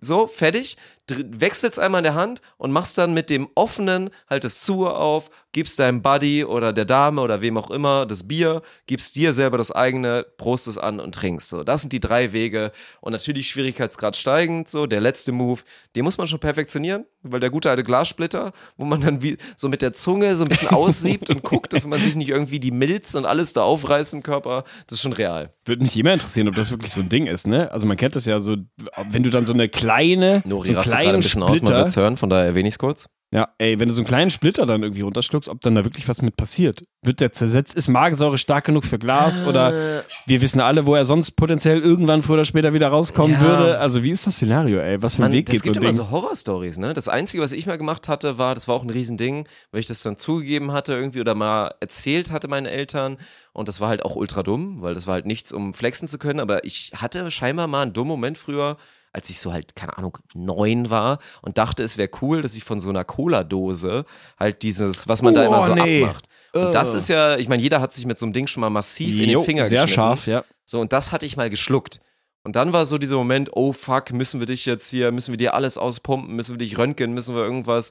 so, fertig, wechselst einmal in der Hand und machst dann mit dem offenen halt das zu auf, gibst deinem Buddy oder der Dame oder wem auch immer das Bier, gibst dir selber das eigene, prost es an und trinkst. So, das sind die drei Wege und natürlich Schwierigkeitsgrad steigend, so, der letzte Move, den muss man schon perfektionieren, weil der gute alte Glassplitter, wo man dann wie so mit der Zunge so ein bisschen aussiebt und guckt, dass man sich nicht irgendwie die Milz und alles da aufreißt im Körper, das ist schon real. Würde mich immer interessieren, ob das wirklich so ein Ding ist, ne? Also man kennt das ja so, wenn du dann so eine kleine, Nori so kleinen ein bisschen aus, man Splitter, wird's hören, von daher erwähne ich es kurz. ja, ey, wenn du so einen kleinen Splitter dann irgendwie runterschluckst, ob dann da wirklich was mit passiert. Wird der zersetzt? Ist Magensäure stark genug für Glas? Oder wir wissen alle, wo er sonst potenziell irgendwann früher oder später wieder rauskommen Ja. würde. Also wie ist das Szenario, ey? Was für ein Weg das geht so gibt ein immer Ding? so Horrorstories, ne? Das Einzige, was ich mal gemacht hatte, war, das war auch ein Riesending, weil ich das dann zugegeben hatte irgendwie oder mal erzählt hatte meinen Eltern und das war halt auch ultra dumm, weil das war halt nichts, um flexen zu können, aber ich hatte scheinbar mal einen dummen Moment früher, als ich so halt, keine Ahnung, neun war und dachte, es wäre cool, dass ich von so einer Cola-Dose halt dieses, was man da Oh, immer so nee. abmacht. Und das ist ja, ich meine, jeder hat sich mit so einem Ding schon mal massiv in Jo, den Finger sehr geschnitten. scharf, ja. So, und das hatte ich mal geschluckt. Und dann war so dieser Moment, oh fuck, müssen wir dich jetzt hier, müssen wir dir alles auspumpen, müssen wir dich röntgen, müssen wir irgendwas.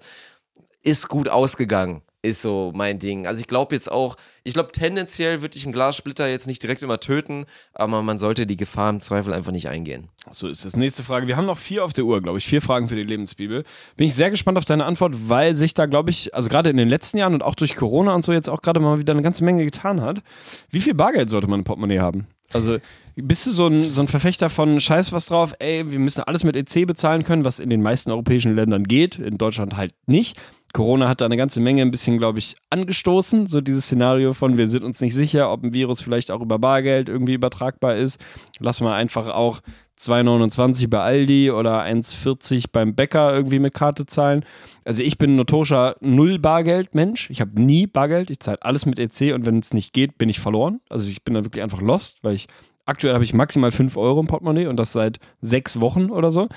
Ist gut ausgegangen, ist so mein Ding. Also ich glaube jetzt auch, ich glaube tendenziell würde ich einen Glassplitter jetzt nicht direkt immer töten, aber man sollte die Gefahr im Zweifel einfach nicht eingehen. So ist das. Nächste Frage. Wir haben noch vier auf der Uhr, glaube ich. Vier Fragen für die Lebensbibel. Bin ich sehr gespannt auf deine Antwort, weil sich da, glaube ich, also gerade in den letzten Jahren und auch durch Corona und so jetzt auch gerade mal wieder eine ganze Menge getan hat. Wie viel Bargeld sollte man im Portemonnaie haben? Also bist du so ein, so ein Verfechter von Scheiß was drauf, ey, wir müssen alles mit EC bezahlen können, was in den meisten europäischen Ländern geht, in Deutschland halt nicht. Corona hat da eine ganze Menge ein bisschen, glaube ich, angestoßen. So dieses Szenario von, wir sind uns nicht sicher, ob ein Virus vielleicht auch über Bargeld irgendwie übertragbar ist. Lass mal einfach auch 2,29 bei Aldi oder 1,40 beim Bäcker irgendwie mit Karte zahlen. Also ich bin ein notorischer Null-Bargeld-Mensch. Ich habe nie Bargeld. Ich zahle alles mit EC und wenn es nicht geht, bin ich verloren. Also ich bin dann wirklich einfach lost, weil ich aktuell habe ich maximal 5 Euro im Portemonnaie und das seit sechs Wochen oder so.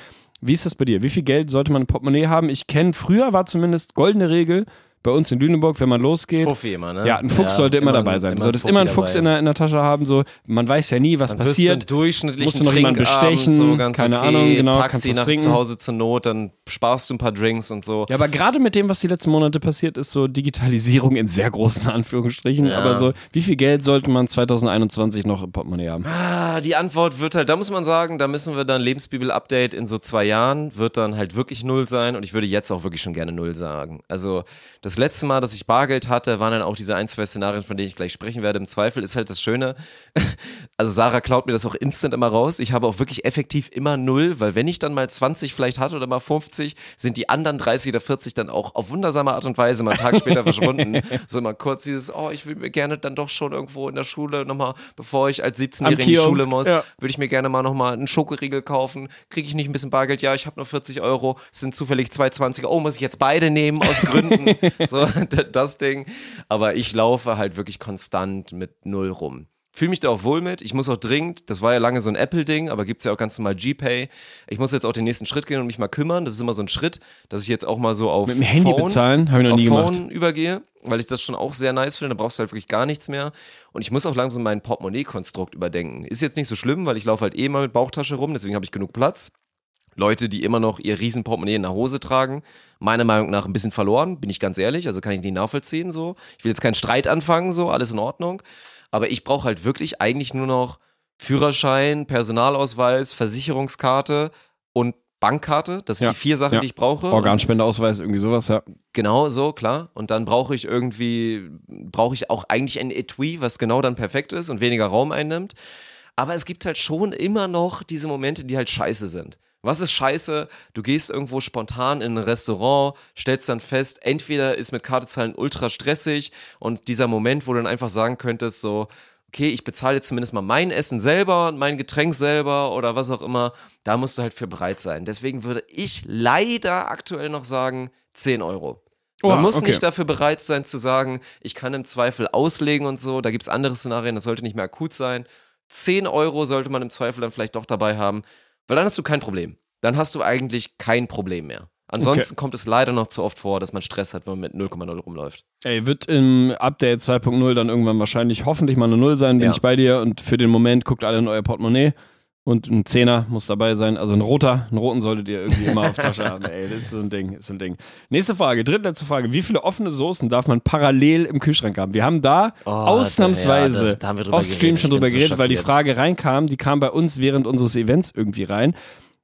Wie ist das bei dir? Wie viel Geld sollte man im Portemonnaie haben? Ich kenne, früher war zumindest goldene Regel bei uns in Lüneburg, wenn man losgeht. Fuffi immer, ne? Ja, ein Fuchs sollte immer, dabei sein. Du solltest immer einen Fuchs in der, in der Tasche haben. So, man weiß ja nie, was Dann wirst du passiert. durchschnittlichen Musst du noch jemanden bestechen? so ganz Keine okay, Ahnung, genau, kannst Taxi nach trinken. zu Hause zur Not, dann sparst du ein paar Drinks und so. Ja, aber gerade mit dem, was die letzten Monate passiert ist, so Digitalisierung in sehr großen Anführungsstrichen. Ja. Aber so, wie viel Geld sollte man 2021 noch im Portemonnaie haben? Ah, die Antwort wird halt, da muss man sagen, da müssen wir dann Lebensbibel-Update in so zwei Jahren, wird dann halt wirklich null sein und ich würde jetzt auch wirklich schon gerne null sagen. Also das letzte Mal, dass ich Bargeld hatte, waren dann auch diese ein, zwei Szenarien, von denen ich gleich sprechen werde. Im Zweifel ist halt das Schöne, also Sarah klaut mir das auch instant immer raus. Ich habe auch wirklich effektiv immer null, weil wenn ich dann mal 20 vielleicht hatte oder mal 50, sind die anderen 30 oder 40 dann auch auf wundersame Art und Weise mal einen Tag später verschwunden. So immer kurz dieses, oh, ich will mir gerne dann doch schon irgendwo in der Schule nochmal, bevor ich als 17-Jährige in die Schule muss, ja. würde ich mir gerne mal nochmal einen Schokoriegel kaufen. Kriege ich nicht ein bisschen Bargeld? Ja, ich habe nur 40 Euro. Es sind zufällig zwei 20er. Oh, muss ich jetzt beide nehmen aus Gründen? so, das Ding. Aber ich laufe halt wirklich konstant mit null rum. Fühle mich da auch wohl mit. Ich muss auch dringend, das war ja lange so ein Apple-Ding, aber gibt's ja auch ganz normal Gpay. Ich muss jetzt auch den nächsten Schritt gehen und mich mal kümmern. Das ist immer so ein Schritt, dass ich jetzt auch mal so auf Mit dem Handy Phone, bezahlen, habe ich noch nie Phone gemacht. übergehe, weil ich das schon auch sehr nice finde. Da brauchst du halt wirklich gar nichts mehr. Und ich muss auch langsam mein Portemonnaie-Konstrukt überdenken. Ist jetzt nicht so schlimm, weil ich laufe halt eh mal mit Bauchtasche rum, deswegen habe ich genug Platz. Leute, die immer noch ihr Riesenportemonnaie in der Hose tragen, meiner Meinung nach ein bisschen verloren, bin ich ganz ehrlich, also kann ich nicht nachvollziehen so. Ich will jetzt keinen Streit anfangen, so, alles in Ordnung. Aber ich brauche halt wirklich eigentlich nur noch Führerschein, Personalausweis, Versicherungskarte und Bankkarte. Das sind Ja, die vier Sachen, ja. die ich brauche. Organspendeausweis, irgendwie sowas, ja. Genau so, klar. Und dann brauche ich irgendwie, brauche ich auch eigentlich ein Etui, was genau dann perfekt ist und weniger Raum einnimmt. Aber es gibt halt schon immer noch diese Momente, die halt scheiße sind. Was ist scheiße? Du gehst irgendwo spontan in ein Restaurant, stellst dann fest, entweder ist mit Kartezahlen ultra stressig und dieser Moment, wo du dann einfach sagen könntest, so, okay, ich bezahle jetzt zumindest mal mein Essen selber und mein Getränk selber oder was auch immer, da musst du halt für bereit sein. Deswegen würde ich leider aktuell noch sagen, 10 Euro. Man muss okay. nicht dafür bereit sein zu sagen, ich kann im Zweifel auslegen und so. Da gibt es andere Szenarien, das sollte nicht mehr akut sein. 10 Euro sollte man im Zweifel dann vielleicht doch dabei haben, weil dann hast du kein Problem. Dann hast du eigentlich kein Problem mehr. Ansonsten kommt es leider noch zu oft vor, dass man Stress hat, wenn man mit 0,0 rumläuft. Ey, wird im Update 2.0 dann irgendwann wahrscheinlich hoffentlich mal eine Null sein, bin Ja. ich bei dir. Und für den Moment guckt alle in euer Portemonnaie. Und ein Zehner muss dabei sein. Also ein roter, einen roten solltet ihr irgendwie immer auf Tasche haben. Ey, das ist so ein Ding, ist so ein Ding. Nächste Frage, drittletzte Frage. Wie viele offene Soßen darf man parallel im Kühlschrank haben? Wir haben da Oh, ausnahmsweise ja, da- haben wir off-stream geredet. schon drüber so geredet, weil die. Frage reinkam, die kam bei uns während unseres Events irgendwie rein.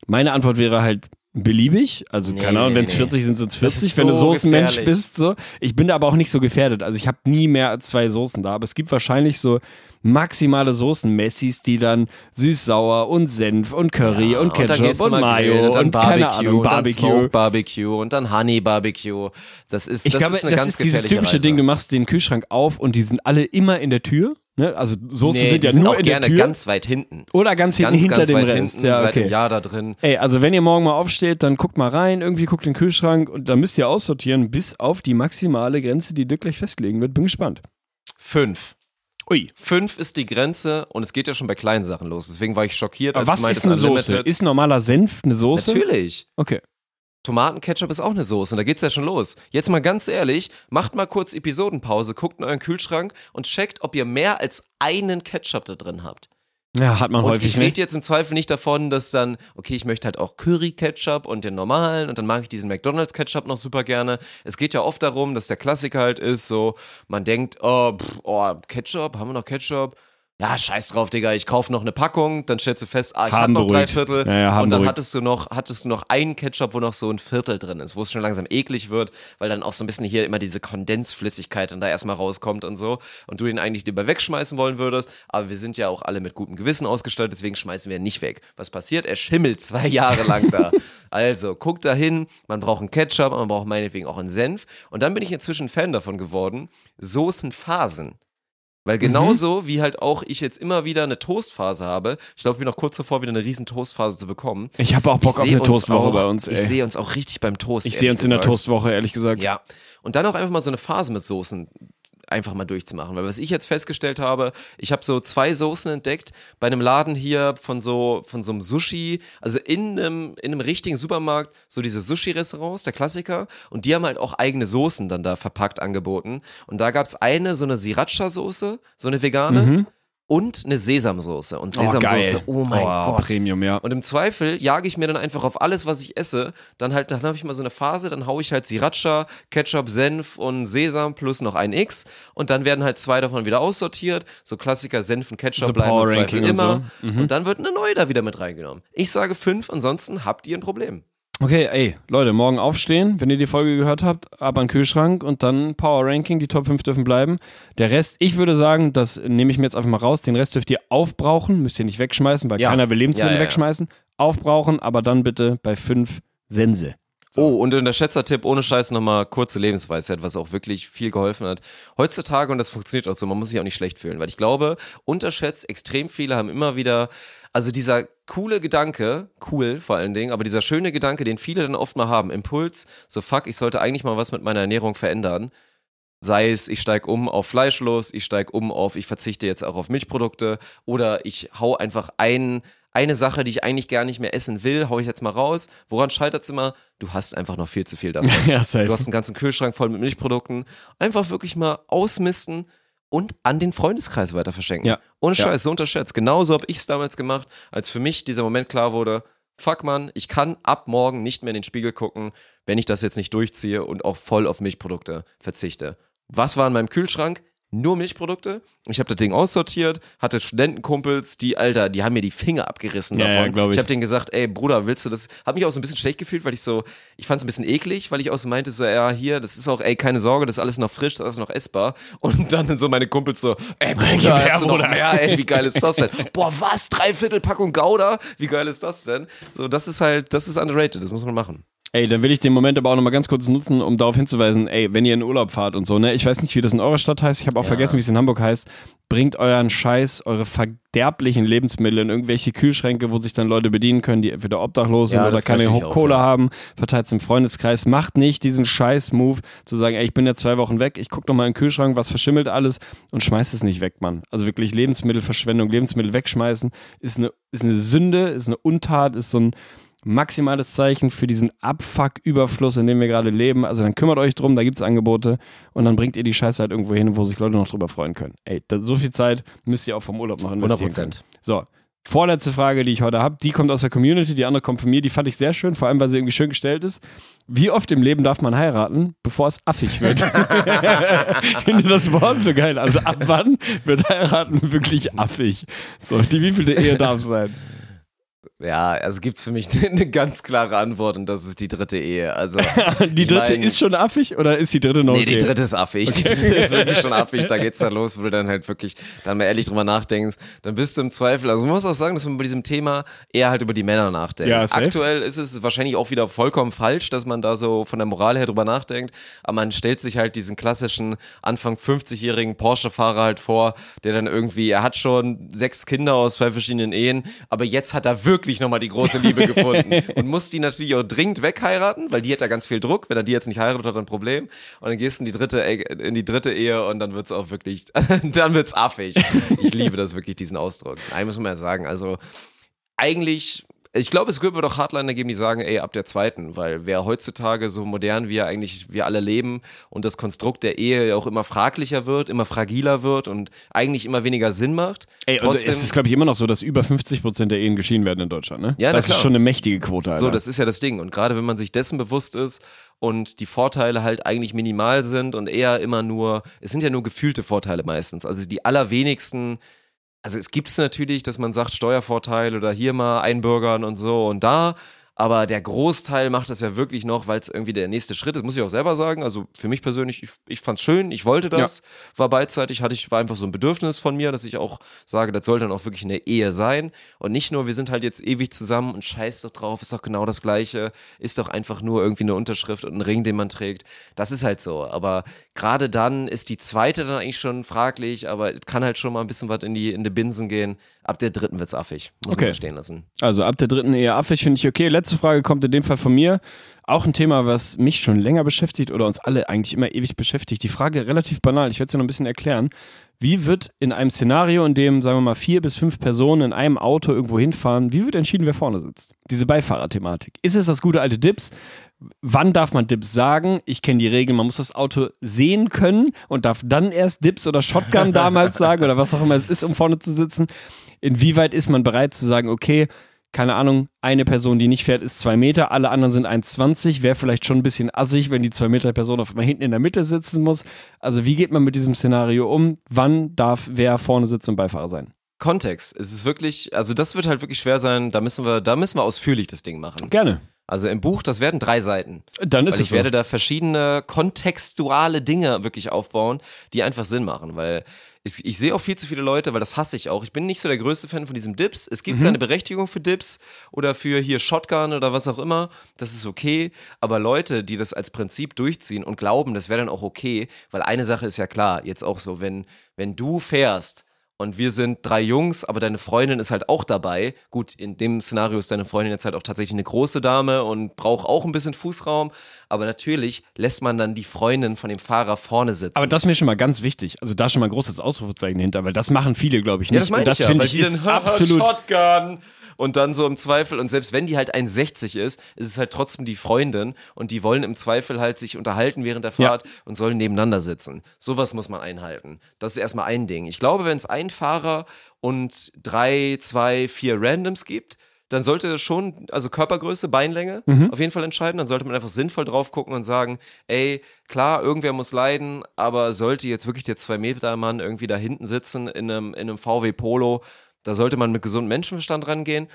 Meine Antwort wäre halt beliebig. Also, Nee, keine Ahnung, wenn es nee. 40 sind, sind es Das 40. ist wenn du so Soßenmensch gefährlich. bist, so. Ich bin da aber auch nicht so gefährdet. Also, ich habe nie mehr als zwei Soßen da. Aber es gibt wahrscheinlich so maximale Soßen-Messis, die dann süß-sauer und Senf und Curry und dann Ketchup du und, grillen Mayo und dann und Barbecue Ahnung, und dann Barbecue. Smoke Barbecue und dann Honey Barbecue. Das ist, Ich das glaube, ist eine das ganz ist dieses typische Reise. Ding, du machst den Kühlschrank auf und die sind alle immer in der Tür. Ne? Also Soßen nee, sind ja sind nur auch in der gerne Tür. ganz weit hinten. oder ganz hinten Ganz, hinter ganz dem weit Rest. hinten, ja, okay. Jahr da drin. Ey, also wenn ihr morgen mal aufsteht, dann guckt mal rein, irgendwie guckt in den Kühlschrank und dann müsst ihr aussortieren bis auf die maximale Grenze, die Dirk gleich festlegen wird. Bin gespannt. Fünf. Ui. Fünf ist die Grenze und es geht ja schon bei kleinen Sachen los. Deswegen war ich schockiert, als Aber was ist eine Soße? Ist normaler Senf eine Soße? Natürlich. Okay. Tomatenketchup ist auch eine Soße und da geht's ja schon los. Jetzt mal ganz ehrlich, macht mal kurz Episodenpause, guckt in euren Kühlschrank und checkt, ob ihr mehr als einen Ketchup da drin habt. Ja, hat man Und häufig ich ne? rede jetzt im Zweifel nicht davon, dass dann, okay, ich möchte halt auch Curry-Ketchup und den normalen und dann mag ich diesen McDonalds-Ketchup noch super gerne. Es geht ja oft darum, dass der Klassiker halt ist, so, man denkt, oh, pff, oh Ketchup, haben wir noch Ketchup? Ja, scheiß drauf, Digga, ich kaufe noch eine Packung, dann stellst du fest, ah, ich habe noch drei. Viertel Ja, ja, und dann beruhigt. hattest du noch, hattest du noch einen Ketchup, wo noch so ein Viertel drin ist, wo es schon langsam eklig wird, weil dann auch so ein bisschen hier immer diese Kondensflüssigkeit dann da erstmal rauskommt und so und du den eigentlich lieber wegschmeißen wollen würdest, aber wir sind ja auch alle mit gutem Gewissen ausgestattet, deswegen schmeißen wir ihn nicht weg. Was passiert? Er schimmelt zwei Jahre lang da. Also, guck da hin, man braucht einen Ketchup, man braucht meinetwegen auch einen Senf und dann bin ich inzwischen Fan davon geworden, Soßenphasen. Weil genauso wie halt auch ich jetzt immer wieder eine Toastphase habe, ich glaube, ich bin noch kurz davor, wieder eine riesen Toastphase zu bekommen. Ich habe auch Bock Ich auf eine Toastwoche auch, bei uns, Ich ey. sehe uns auch richtig beim Toast. Ich sehe uns in der gesagt. Toastwoche, ehrlich gesagt. Ja. Und dann auch einfach mal so eine Phase mit Soßen einfach mal durchzumachen. Weil was ich jetzt festgestellt habe, ich habe so zwei Soßen entdeckt bei einem Laden hier von so, von so einem Sushi, also in einem, in einem richtigen Supermarkt, so diese Sushi-Restaurants, der Klassiker. Und die haben halt auch eigene Soßen dann da verpackt angeboten. Und da gab es eine, so eine Sriracha-Soße, so eine vegane. Und eine Sesamsoße. Und. Oh, Sesamsoße, geil. oh, mein oh, Gott. Premium, ja. Und im Zweifel jage ich mir dann einfach auf alles, was ich esse. Dann halt, dann habe ich mal so eine Phase, dann haue ich halt Sriracha, Ketchup, Senf und Sesam plus noch ein X. Und dann werden halt zwei davon wieder aussortiert. So Klassiker Senf und Ketchup So bleiben im Zweifel und immer. so. Mhm. Und dann wird eine neue da wieder mit reingenommen. Ich sage fünf, ansonsten habt ihr ein Problem. Okay, ey, Leute, morgen aufstehen, wenn ihr die Folge gehört habt, ab an den Kühlschrank und dann Power Ranking, die Top 5 dürfen bleiben. Der Rest, ich würde sagen, das nehme ich mir jetzt einfach mal raus, den Rest dürft ihr aufbrauchen, müsst ihr nicht wegschmeißen, weil Ja. keiner will Lebensmittel Ja, ja, wegschmeißen. Aufbrauchen, aber dann bitte bei 5 Sense. Oh, und in der Schätzertipp ohne Scheiß nochmal kurze Lebensweisheit, was auch wirklich viel geholfen hat. Heutzutage, und das funktioniert auch so, man muss sich auch nicht schlecht fühlen, weil ich glaube, unterschätzt, extrem viele haben immer wieder, also dieser coole Gedanke, cool vor allen Dingen, aber dieser schöne Gedanke, den viele dann oft mal haben, Impuls, so fuck, ich sollte eigentlich mal was mit meiner Ernährung verändern. Sei es, ich steige um auf Fleischlos, ich steige um auf, ich verzichte jetzt auch auf Milchprodukte oder ich hau einfach ein, eine Sache, die ich eigentlich gar nicht mehr essen will, hau ich jetzt mal raus. Woran scheitert es immer? Du hast einfach noch viel zu viel davon. Ja, safe. Du hast einen ganzen Kühlschrank voll mit Milchprodukten. Einfach wirklich mal ausmisten und an den Freundeskreis weiter verschenken. Ja. Ohne Ja. Scheiß, so unterschätzt. Genauso habe ich es damals gemacht, als für mich dieser Moment klar wurde, fuck man, ich kann ab morgen nicht mehr in den Spiegel gucken, wenn ich das jetzt nicht durchziehe und auch voll auf Milchprodukte verzichte. Was war in meinem Kühlschrank? Nur Milchprodukte. Ich habe das Ding aussortiert, hatte Studentenkumpels, die, Alter, die haben mir die Finger abgerissen Ja, ja, davon. glaub ich. ich habe denen gesagt, ey Bruder, willst du das? Hab mich auch so ein bisschen schlecht gefühlt, weil ich so, ich fand es ein bisschen eklig, weil ich auch so meinte, so, ja, hier, das ist auch, ey, keine Sorge, das ist alles noch frisch, das ist alles noch essbar. Und dann so meine Kumpels so, ey Bruder, hast du noch Bruder. mehr, ey, wie geil ist das denn? Boah, was? Dreiviertel Packung Gouda? Wie geil ist das denn? So, das ist halt, das ist underrated, das muss man machen. Ey, dann will ich den Moment aber auch nochmal ganz kurz nutzen, um darauf hinzuweisen, ey, wenn ihr in Urlaub fahrt und so, ne, ich weiß nicht, wie das in eurer Stadt heißt, ich habe auch vergessen, wie es in Hamburg heißt, bringt euren Scheiß, eure verderblichen Lebensmittel in irgendwelche Kühlschränke, wo sich dann Leute bedienen können, die entweder obdachlos sind Ja, oder keine Kohle ja. haben, verteilt es im Freundeskreis, macht nicht diesen Scheiß-Move zu sagen, ey, ich bin jetzt zwei Wochen weg, ich guck noch mal in den Kühlschrank, was verschimmelt alles und schmeißt es nicht weg, Mann. Also wirklich Lebensmittelverschwendung, Lebensmittel wegschmeißen ist eine, ist eine Sünde, ist eine Untat, ist so ein maximales Zeichen für diesen Abfuck-Überfluss, in dem wir gerade leben. Also dann kümmert euch drum, da gibt's Angebote und dann bringt ihr die Scheiße halt irgendwo hin, wo sich Leute noch drüber freuen können. Ey, das, so viel Zeit müsst ihr auch vom Urlaub noch investieren. 100%. Können. So. Vorletzte Frage, die ich heute habe, die kommt aus der Community, die andere kommt von mir, die fand ich sehr schön, vor allem weil sie irgendwie schön gestellt ist. Wie oft im Leben darf man heiraten, bevor es affig wird? ich finde das Wort so geil. Also ab wann wird heiraten wirklich affig? So, die wievielte Ehe darf sein? Ja, also gibt's für mich eine ganz klare Antwort und das ist die dritte Ehe. Also Die dritte mein- ist schon affig oder ist die dritte noch Nee, okay? die dritte ist affig. Die dritte ist wirklich schon affig. Da geht's dann los, wo du dann halt wirklich dann mal ehrlich drüber nachdenkst. Dann bist du im Zweifel. Also man muss auch sagen, dass man bei diesem Thema eher halt über die Männer nachdenkt. Ja, safe. Aktuell ist es wahrscheinlich auch wieder vollkommen falsch, dass man da so von der Moral her drüber nachdenkt. Aber man stellt sich halt diesen klassischen Anfang 50-jährigen Porsche-Fahrer halt vor, der dann irgendwie, er hat schon sechs Kinder aus zwei verschiedenen Ehen, aber jetzt hat er wirklich nochmal die große Liebe gefunden und muss die natürlich auch dringend wegheiraten, weil die hat da ganz viel Druck. Wenn er die jetzt nicht heiratet, hat er ein Problem. Und dann gehst du in die dritte, in die dritte Ehe und dann wird's auch wirklich, dann wird's affig. Ich liebe das wirklich, diesen Ausdruck. Nein, muss man ja sagen. Also eigentlich, ich glaube, es wird doch Hardliner geben, die sagen, ey, ab der zweiten, weil wer heutzutage so modern wie eigentlich wir alle leben und das Konstrukt der Ehe ja auch immer fraglicher wird, immer fragiler wird und eigentlich immer weniger Sinn macht. Ey, und es ist, glaube ich, immer noch so, dass über 50 Prozent der Ehen geschieden werden in Deutschland, ne? Ja, das klar. ist schon eine mächtige Quote, Alter. So, das ist ja das Ding. Und gerade wenn man sich dessen bewusst ist und die Vorteile halt eigentlich minimal sind und eher immer nur, es sind ja nur gefühlte Vorteile meistens. Also die allerwenigsten, also es gibt es natürlich, dass man sagt Steuervorteil oder hier mal einbürgern und so und da. Aber der Großteil macht das ja wirklich noch, weil es irgendwie der nächste Schritt ist, muss ich auch selber sagen. Also für mich persönlich, ich, ich fand's schön, ich wollte das, war beidseitig, hatte ich, war einfach so ein Bedürfnis von mir, dass ich auch sage, das soll dann auch wirklich eine Ehe sein. Und nicht nur, wir sind halt jetzt ewig zusammen und scheiß doch drauf, ist doch genau das Gleiche, ist doch einfach nur irgendwie eine Unterschrift und ein Ring, den man trägt. Das ist halt so. Aber gerade dann ist die zweite dann eigentlich schon fraglich, aber es kann halt schon mal ein bisschen was in die, in die Binsen gehen. Ab der dritten wird's affig. Muss Okay. man verstehen lassen. Also ab der dritten Ehe affig finde ich okay. Letzte Frage kommt in dem Fall von mir. Auch ein Thema, was mich schon länger beschäftigt oder uns alle eigentlich immer ewig beschäftigt. Die Frage relativ banal, ich werde es dir noch ein bisschen erklären. Wie wird in einem Szenario, in dem, sagen wir mal, vier bis fünf Personen in einem Auto irgendwo hinfahren, wie wird entschieden, wer vorne sitzt? Diese Beifahrerthematik. Ist es das gute alte Dips? Wann darf man Dips sagen? Ich kenne die Regeln, man muss das Auto sehen können und darf dann erst Dips oder Shotgun damals sagen oder was auch immer es ist, um vorne zu sitzen. Inwieweit ist man bereit zu sagen, okay, keine Ahnung, eine Person, die nicht fährt, ist zwei Meter, alle anderen sind 1,20, wäre vielleicht schon ein bisschen assig, wenn die zwei Meter Person auf einmal hinten in der Mitte sitzen muss. Also wie geht man mit diesem Szenario um? Wann darf wer vorne sitzen und Beifahrer sein? Kontext. Es ist wirklich, also das wird halt wirklich schwer sein. Da müssen wir, da müssen wir ausführlich das Ding machen. Gerne. Also im Buch, das werden drei Seiten. Dann ist Weil es ich so. werde da verschiedene kontextuale Dinge wirklich aufbauen, die einfach Sinn machen, weil ich, ich sehe auch viel zu viele Leute, weil das hasse ich auch. Ich bin nicht so der größte Fan von diesem Dips. Es Mhm. gibt seine Berechtigung für Dips oder für hier Shotgun oder was auch immer. Das ist okay. Aber Leute, die das als Prinzip durchziehen und glauben, das wäre dann auch okay, weil eine Sache ist ja klar, jetzt auch so, wenn, wenn du fährst und wir sind drei Jungs, aber deine Freundin ist halt auch dabei. Gut, in dem Szenario ist deine Freundin jetzt halt auch tatsächlich eine große Dame und braucht auch ein bisschen Fußraum. Aber natürlich lässt man dann die Freundin von dem Fahrer vorne sitzen. Aber das ist mir schon mal ganz wichtig. Also da schon mal ein großes Ausrufezeichen hinter, weil das machen viele, glaube ich, nicht. ja, das meine und das ich ja, weil ich die dann, absolut. Shotgun. Und dann so im Zweifel, und selbst wenn die halt 1,60 ist, ist es halt trotzdem die Freundin und die wollen im Zweifel halt sich unterhalten während der Fahrt und sollen nebeneinander sitzen. Sowas muss man einhalten. Das ist erstmal ein Ding. Ich glaube, wenn es einen Fahrer und drei, zwei, vier Randoms gibt, dann sollte schon, also Körpergröße, Beinlänge auf jeden Fall entscheiden. Dann sollte man einfach sinnvoll drauf gucken und sagen, ey, klar, irgendwer muss leiden, aber sollte jetzt wirklich der 2-Meter-Mann irgendwie da hinten sitzen in einem, in einem VW Polo, da sollte man mit gesundem Menschenverstand rangehen.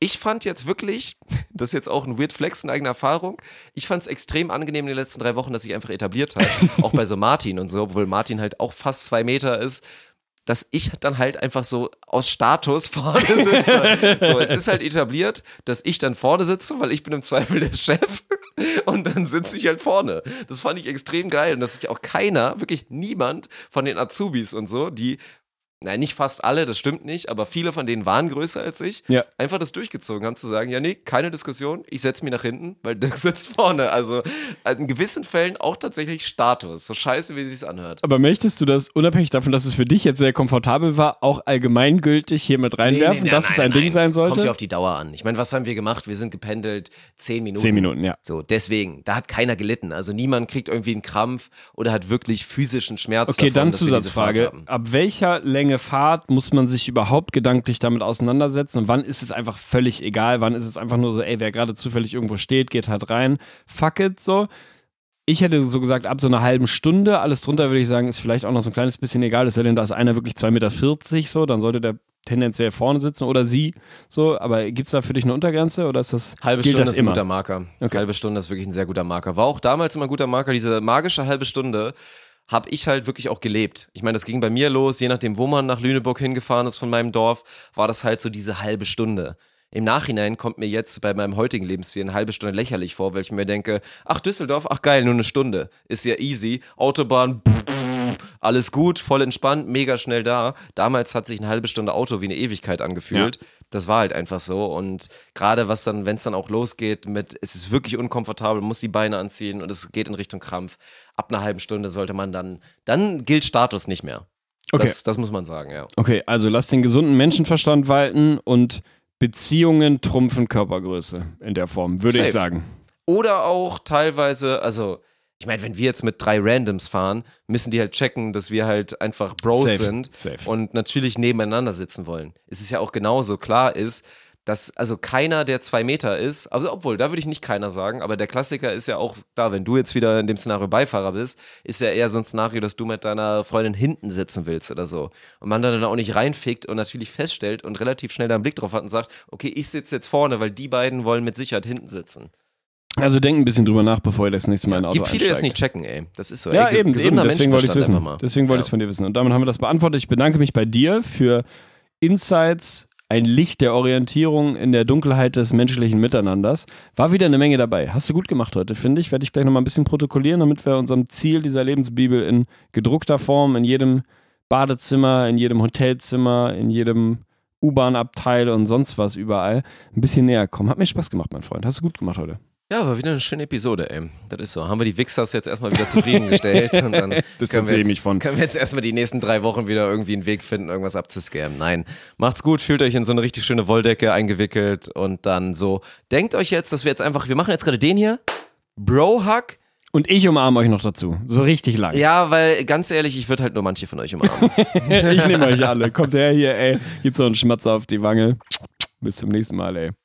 Ich fand jetzt wirklich, das ist jetzt auch ein Weird Flex in eigener Erfahrung, ich fand es extrem angenehm in den letzten drei Wochen, dass sich einfach etabliert hat. auch bei so Martin und so, obwohl Martin halt auch fast zwei Meter ist dass ich dann halt einfach so aus Status vorne sitze. so, es ist halt etabliert, dass ich dann vorne sitze, weil ich bin im Zweifel der Chef und dann sitze ich halt vorne. Das fand ich extrem geil und dass sich auch keiner, wirklich niemand von den Azubis und so, die Nein, nicht fast alle, das stimmt nicht, aber viele von denen waren größer als ich. Ja. Einfach das durchgezogen haben, zu sagen, ja, nee, keine Diskussion, ich setze mich nach hinten, weil der sitzt vorne. Also in gewissen Fällen auch tatsächlich Status, so scheiße, wie es sich anhört. Aber möchtest du das, unabhängig davon, dass es für dich jetzt sehr komfortabel war, auch allgemeingültig hier mit reinwerfen, nee, dass nein, es ein nein, Ding sein sollte? Kommt ja auf die Dauer an. Ich meine, was haben wir gemacht? Wir sind gependelt zehn Minuten. Zehn Minuten, ja. So, deswegen, da hat keiner gelitten. Also niemand kriegt irgendwie einen Krampf oder hat wirklich physischen Schmerz. Okay, davon, dann Zusatzfrage. Ab welcher Länge Fahrt muss man sich überhaupt gedanklich damit auseinandersetzen? Und wann ist es einfach völlig egal? Wann ist es einfach nur so, ey, wer gerade zufällig irgendwo steht, geht halt rein. Fuck it, so. Ich hätte so gesagt, ab so einer halben Stunde, alles drunter würde ich sagen, ist vielleicht auch noch so ein kleines bisschen egal. Es sei denn, da ist einer wirklich 2,40 Meter so, dann sollte der tendenziell vorne sitzen oder sie so. Aber gibt es da für dich eine Untergrenze oder ist das Halbe Stunde das ist ein immer? guter Marker. Okay. Halbe Stunde ist wirklich ein sehr guter Marker. War auch damals immer ein guter Marker. Diese magische halbe Stunde habe ich halt wirklich auch gelebt. Ich meine, das ging bei mir los, je nachdem, wo man nach Lüneburg hingefahren ist von meinem Dorf, war das halt so diese halbe Stunde. Im Nachhinein kommt mir jetzt bei meinem heutigen Lebensstil eine halbe Stunde lächerlich vor, weil ich mir denke, ach Düsseldorf, ach geil, nur eine Stunde. Ist ja easy. Autobahn, alles gut, voll entspannt, mega schnell da. Damals hat sich eine halbe Stunde Auto wie eine Ewigkeit angefühlt. Das war halt einfach so. Und gerade was dann, wenn es dann auch losgeht mit, es ist wirklich unkomfortabel, muss die Beine anziehen und es geht in Richtung Krampf. Ab einer halben Stunde sollte man dann, dann gilt Status nicht mehr. Okay. Das, das muss man sagen, ja. Okay, also lass den gesunden Menschenverstand walten und Beziehungen trumpfen Körpergröße in der Form, würde ich sagen. Oder auch teilweise, also, ich meine, wenn wir jetzt mit drei Randoms fahren, müssen die halt checken, dass wir halt einfach Bros Safe, sind safe. und natürlich nebeneinander sitzen wollen. Es ist ja auch genauso klar ist, dass also keiner, der zwei Meter ist, also obwohl, da würde ich nicht keiner sagen, aber der Klassiker ist ja auch da, wenn du jetzt wieder in dem Szenario Beifahrer bist, ist ja eher so ein Szenario, dass du mit deiner Freundin hinten sitzen willst oder so. Und man dann auch nicht reinfickt und natürlich feststellt und relativ schnell da einen Blick drauf hat und sagt, okay, ich sitze jetzt vorne, weil die beiden wollen mit Sicherheit hinten sitzen. Also denk ein bisschen drüber nach, bevor ihr das nächste Mal in ein Auto Gibt viele, die das nicht checken, ey. Das ist so. Ja, ey, eben, eben. Deswegen wollte ich es wissen. Deswegen wollte Ja. ich es von dir wissen. Und damit haben wir das beantwortet. Ich bedanke mich bei dir für Insights, ein Licht der Orientierung in der Dunkelheit des menschlichen Miteinanders. War wieder eine Menge dabei. Hast du gut gemacht heute, finde ich. Werde ich gleich nochmal ein bisschen protokollieren, damit wir unserem Ziel dieser Lebensbibel in gedruckter Form in jedem Badezimmer, in jedem Hotelzimmer, in jedem U-Bahn-Abteil und sonst was überall ein bisschen näher kommen. Hat mir Spaß gemacht, mein Freund. Hast du gut gemacht heute. Ja, war wieder eine schöne Episode, ey. Das ist so. Haben wir die Wichsers jetzt erstmal wieder zufriedengestellt und dann können wir, jetzt, mich von. können wir jetzt erstmal die nächsten drei Wochen wieder irgendwie einen Weg finden, irgendwas abzuscammen. Nein. Macht's gut, fühlt euch in so eine richtig schöne Wolldecke eingewickelt und dann so. Denkt euch jetzt, dass wir jetzt einfach, wir machen jetzt gerade den hier. Bro-Hug. Und ich umarme euch noch dazu. So richtig lang. Ja, weil ganz ehrlich, ich würde halt nur manche von euch umarmen. ich nehme euch alle. Kommt her hier, ey. Gibt so einen Schmatzer auf die Wange. Bis zum nächsten Mal, ey.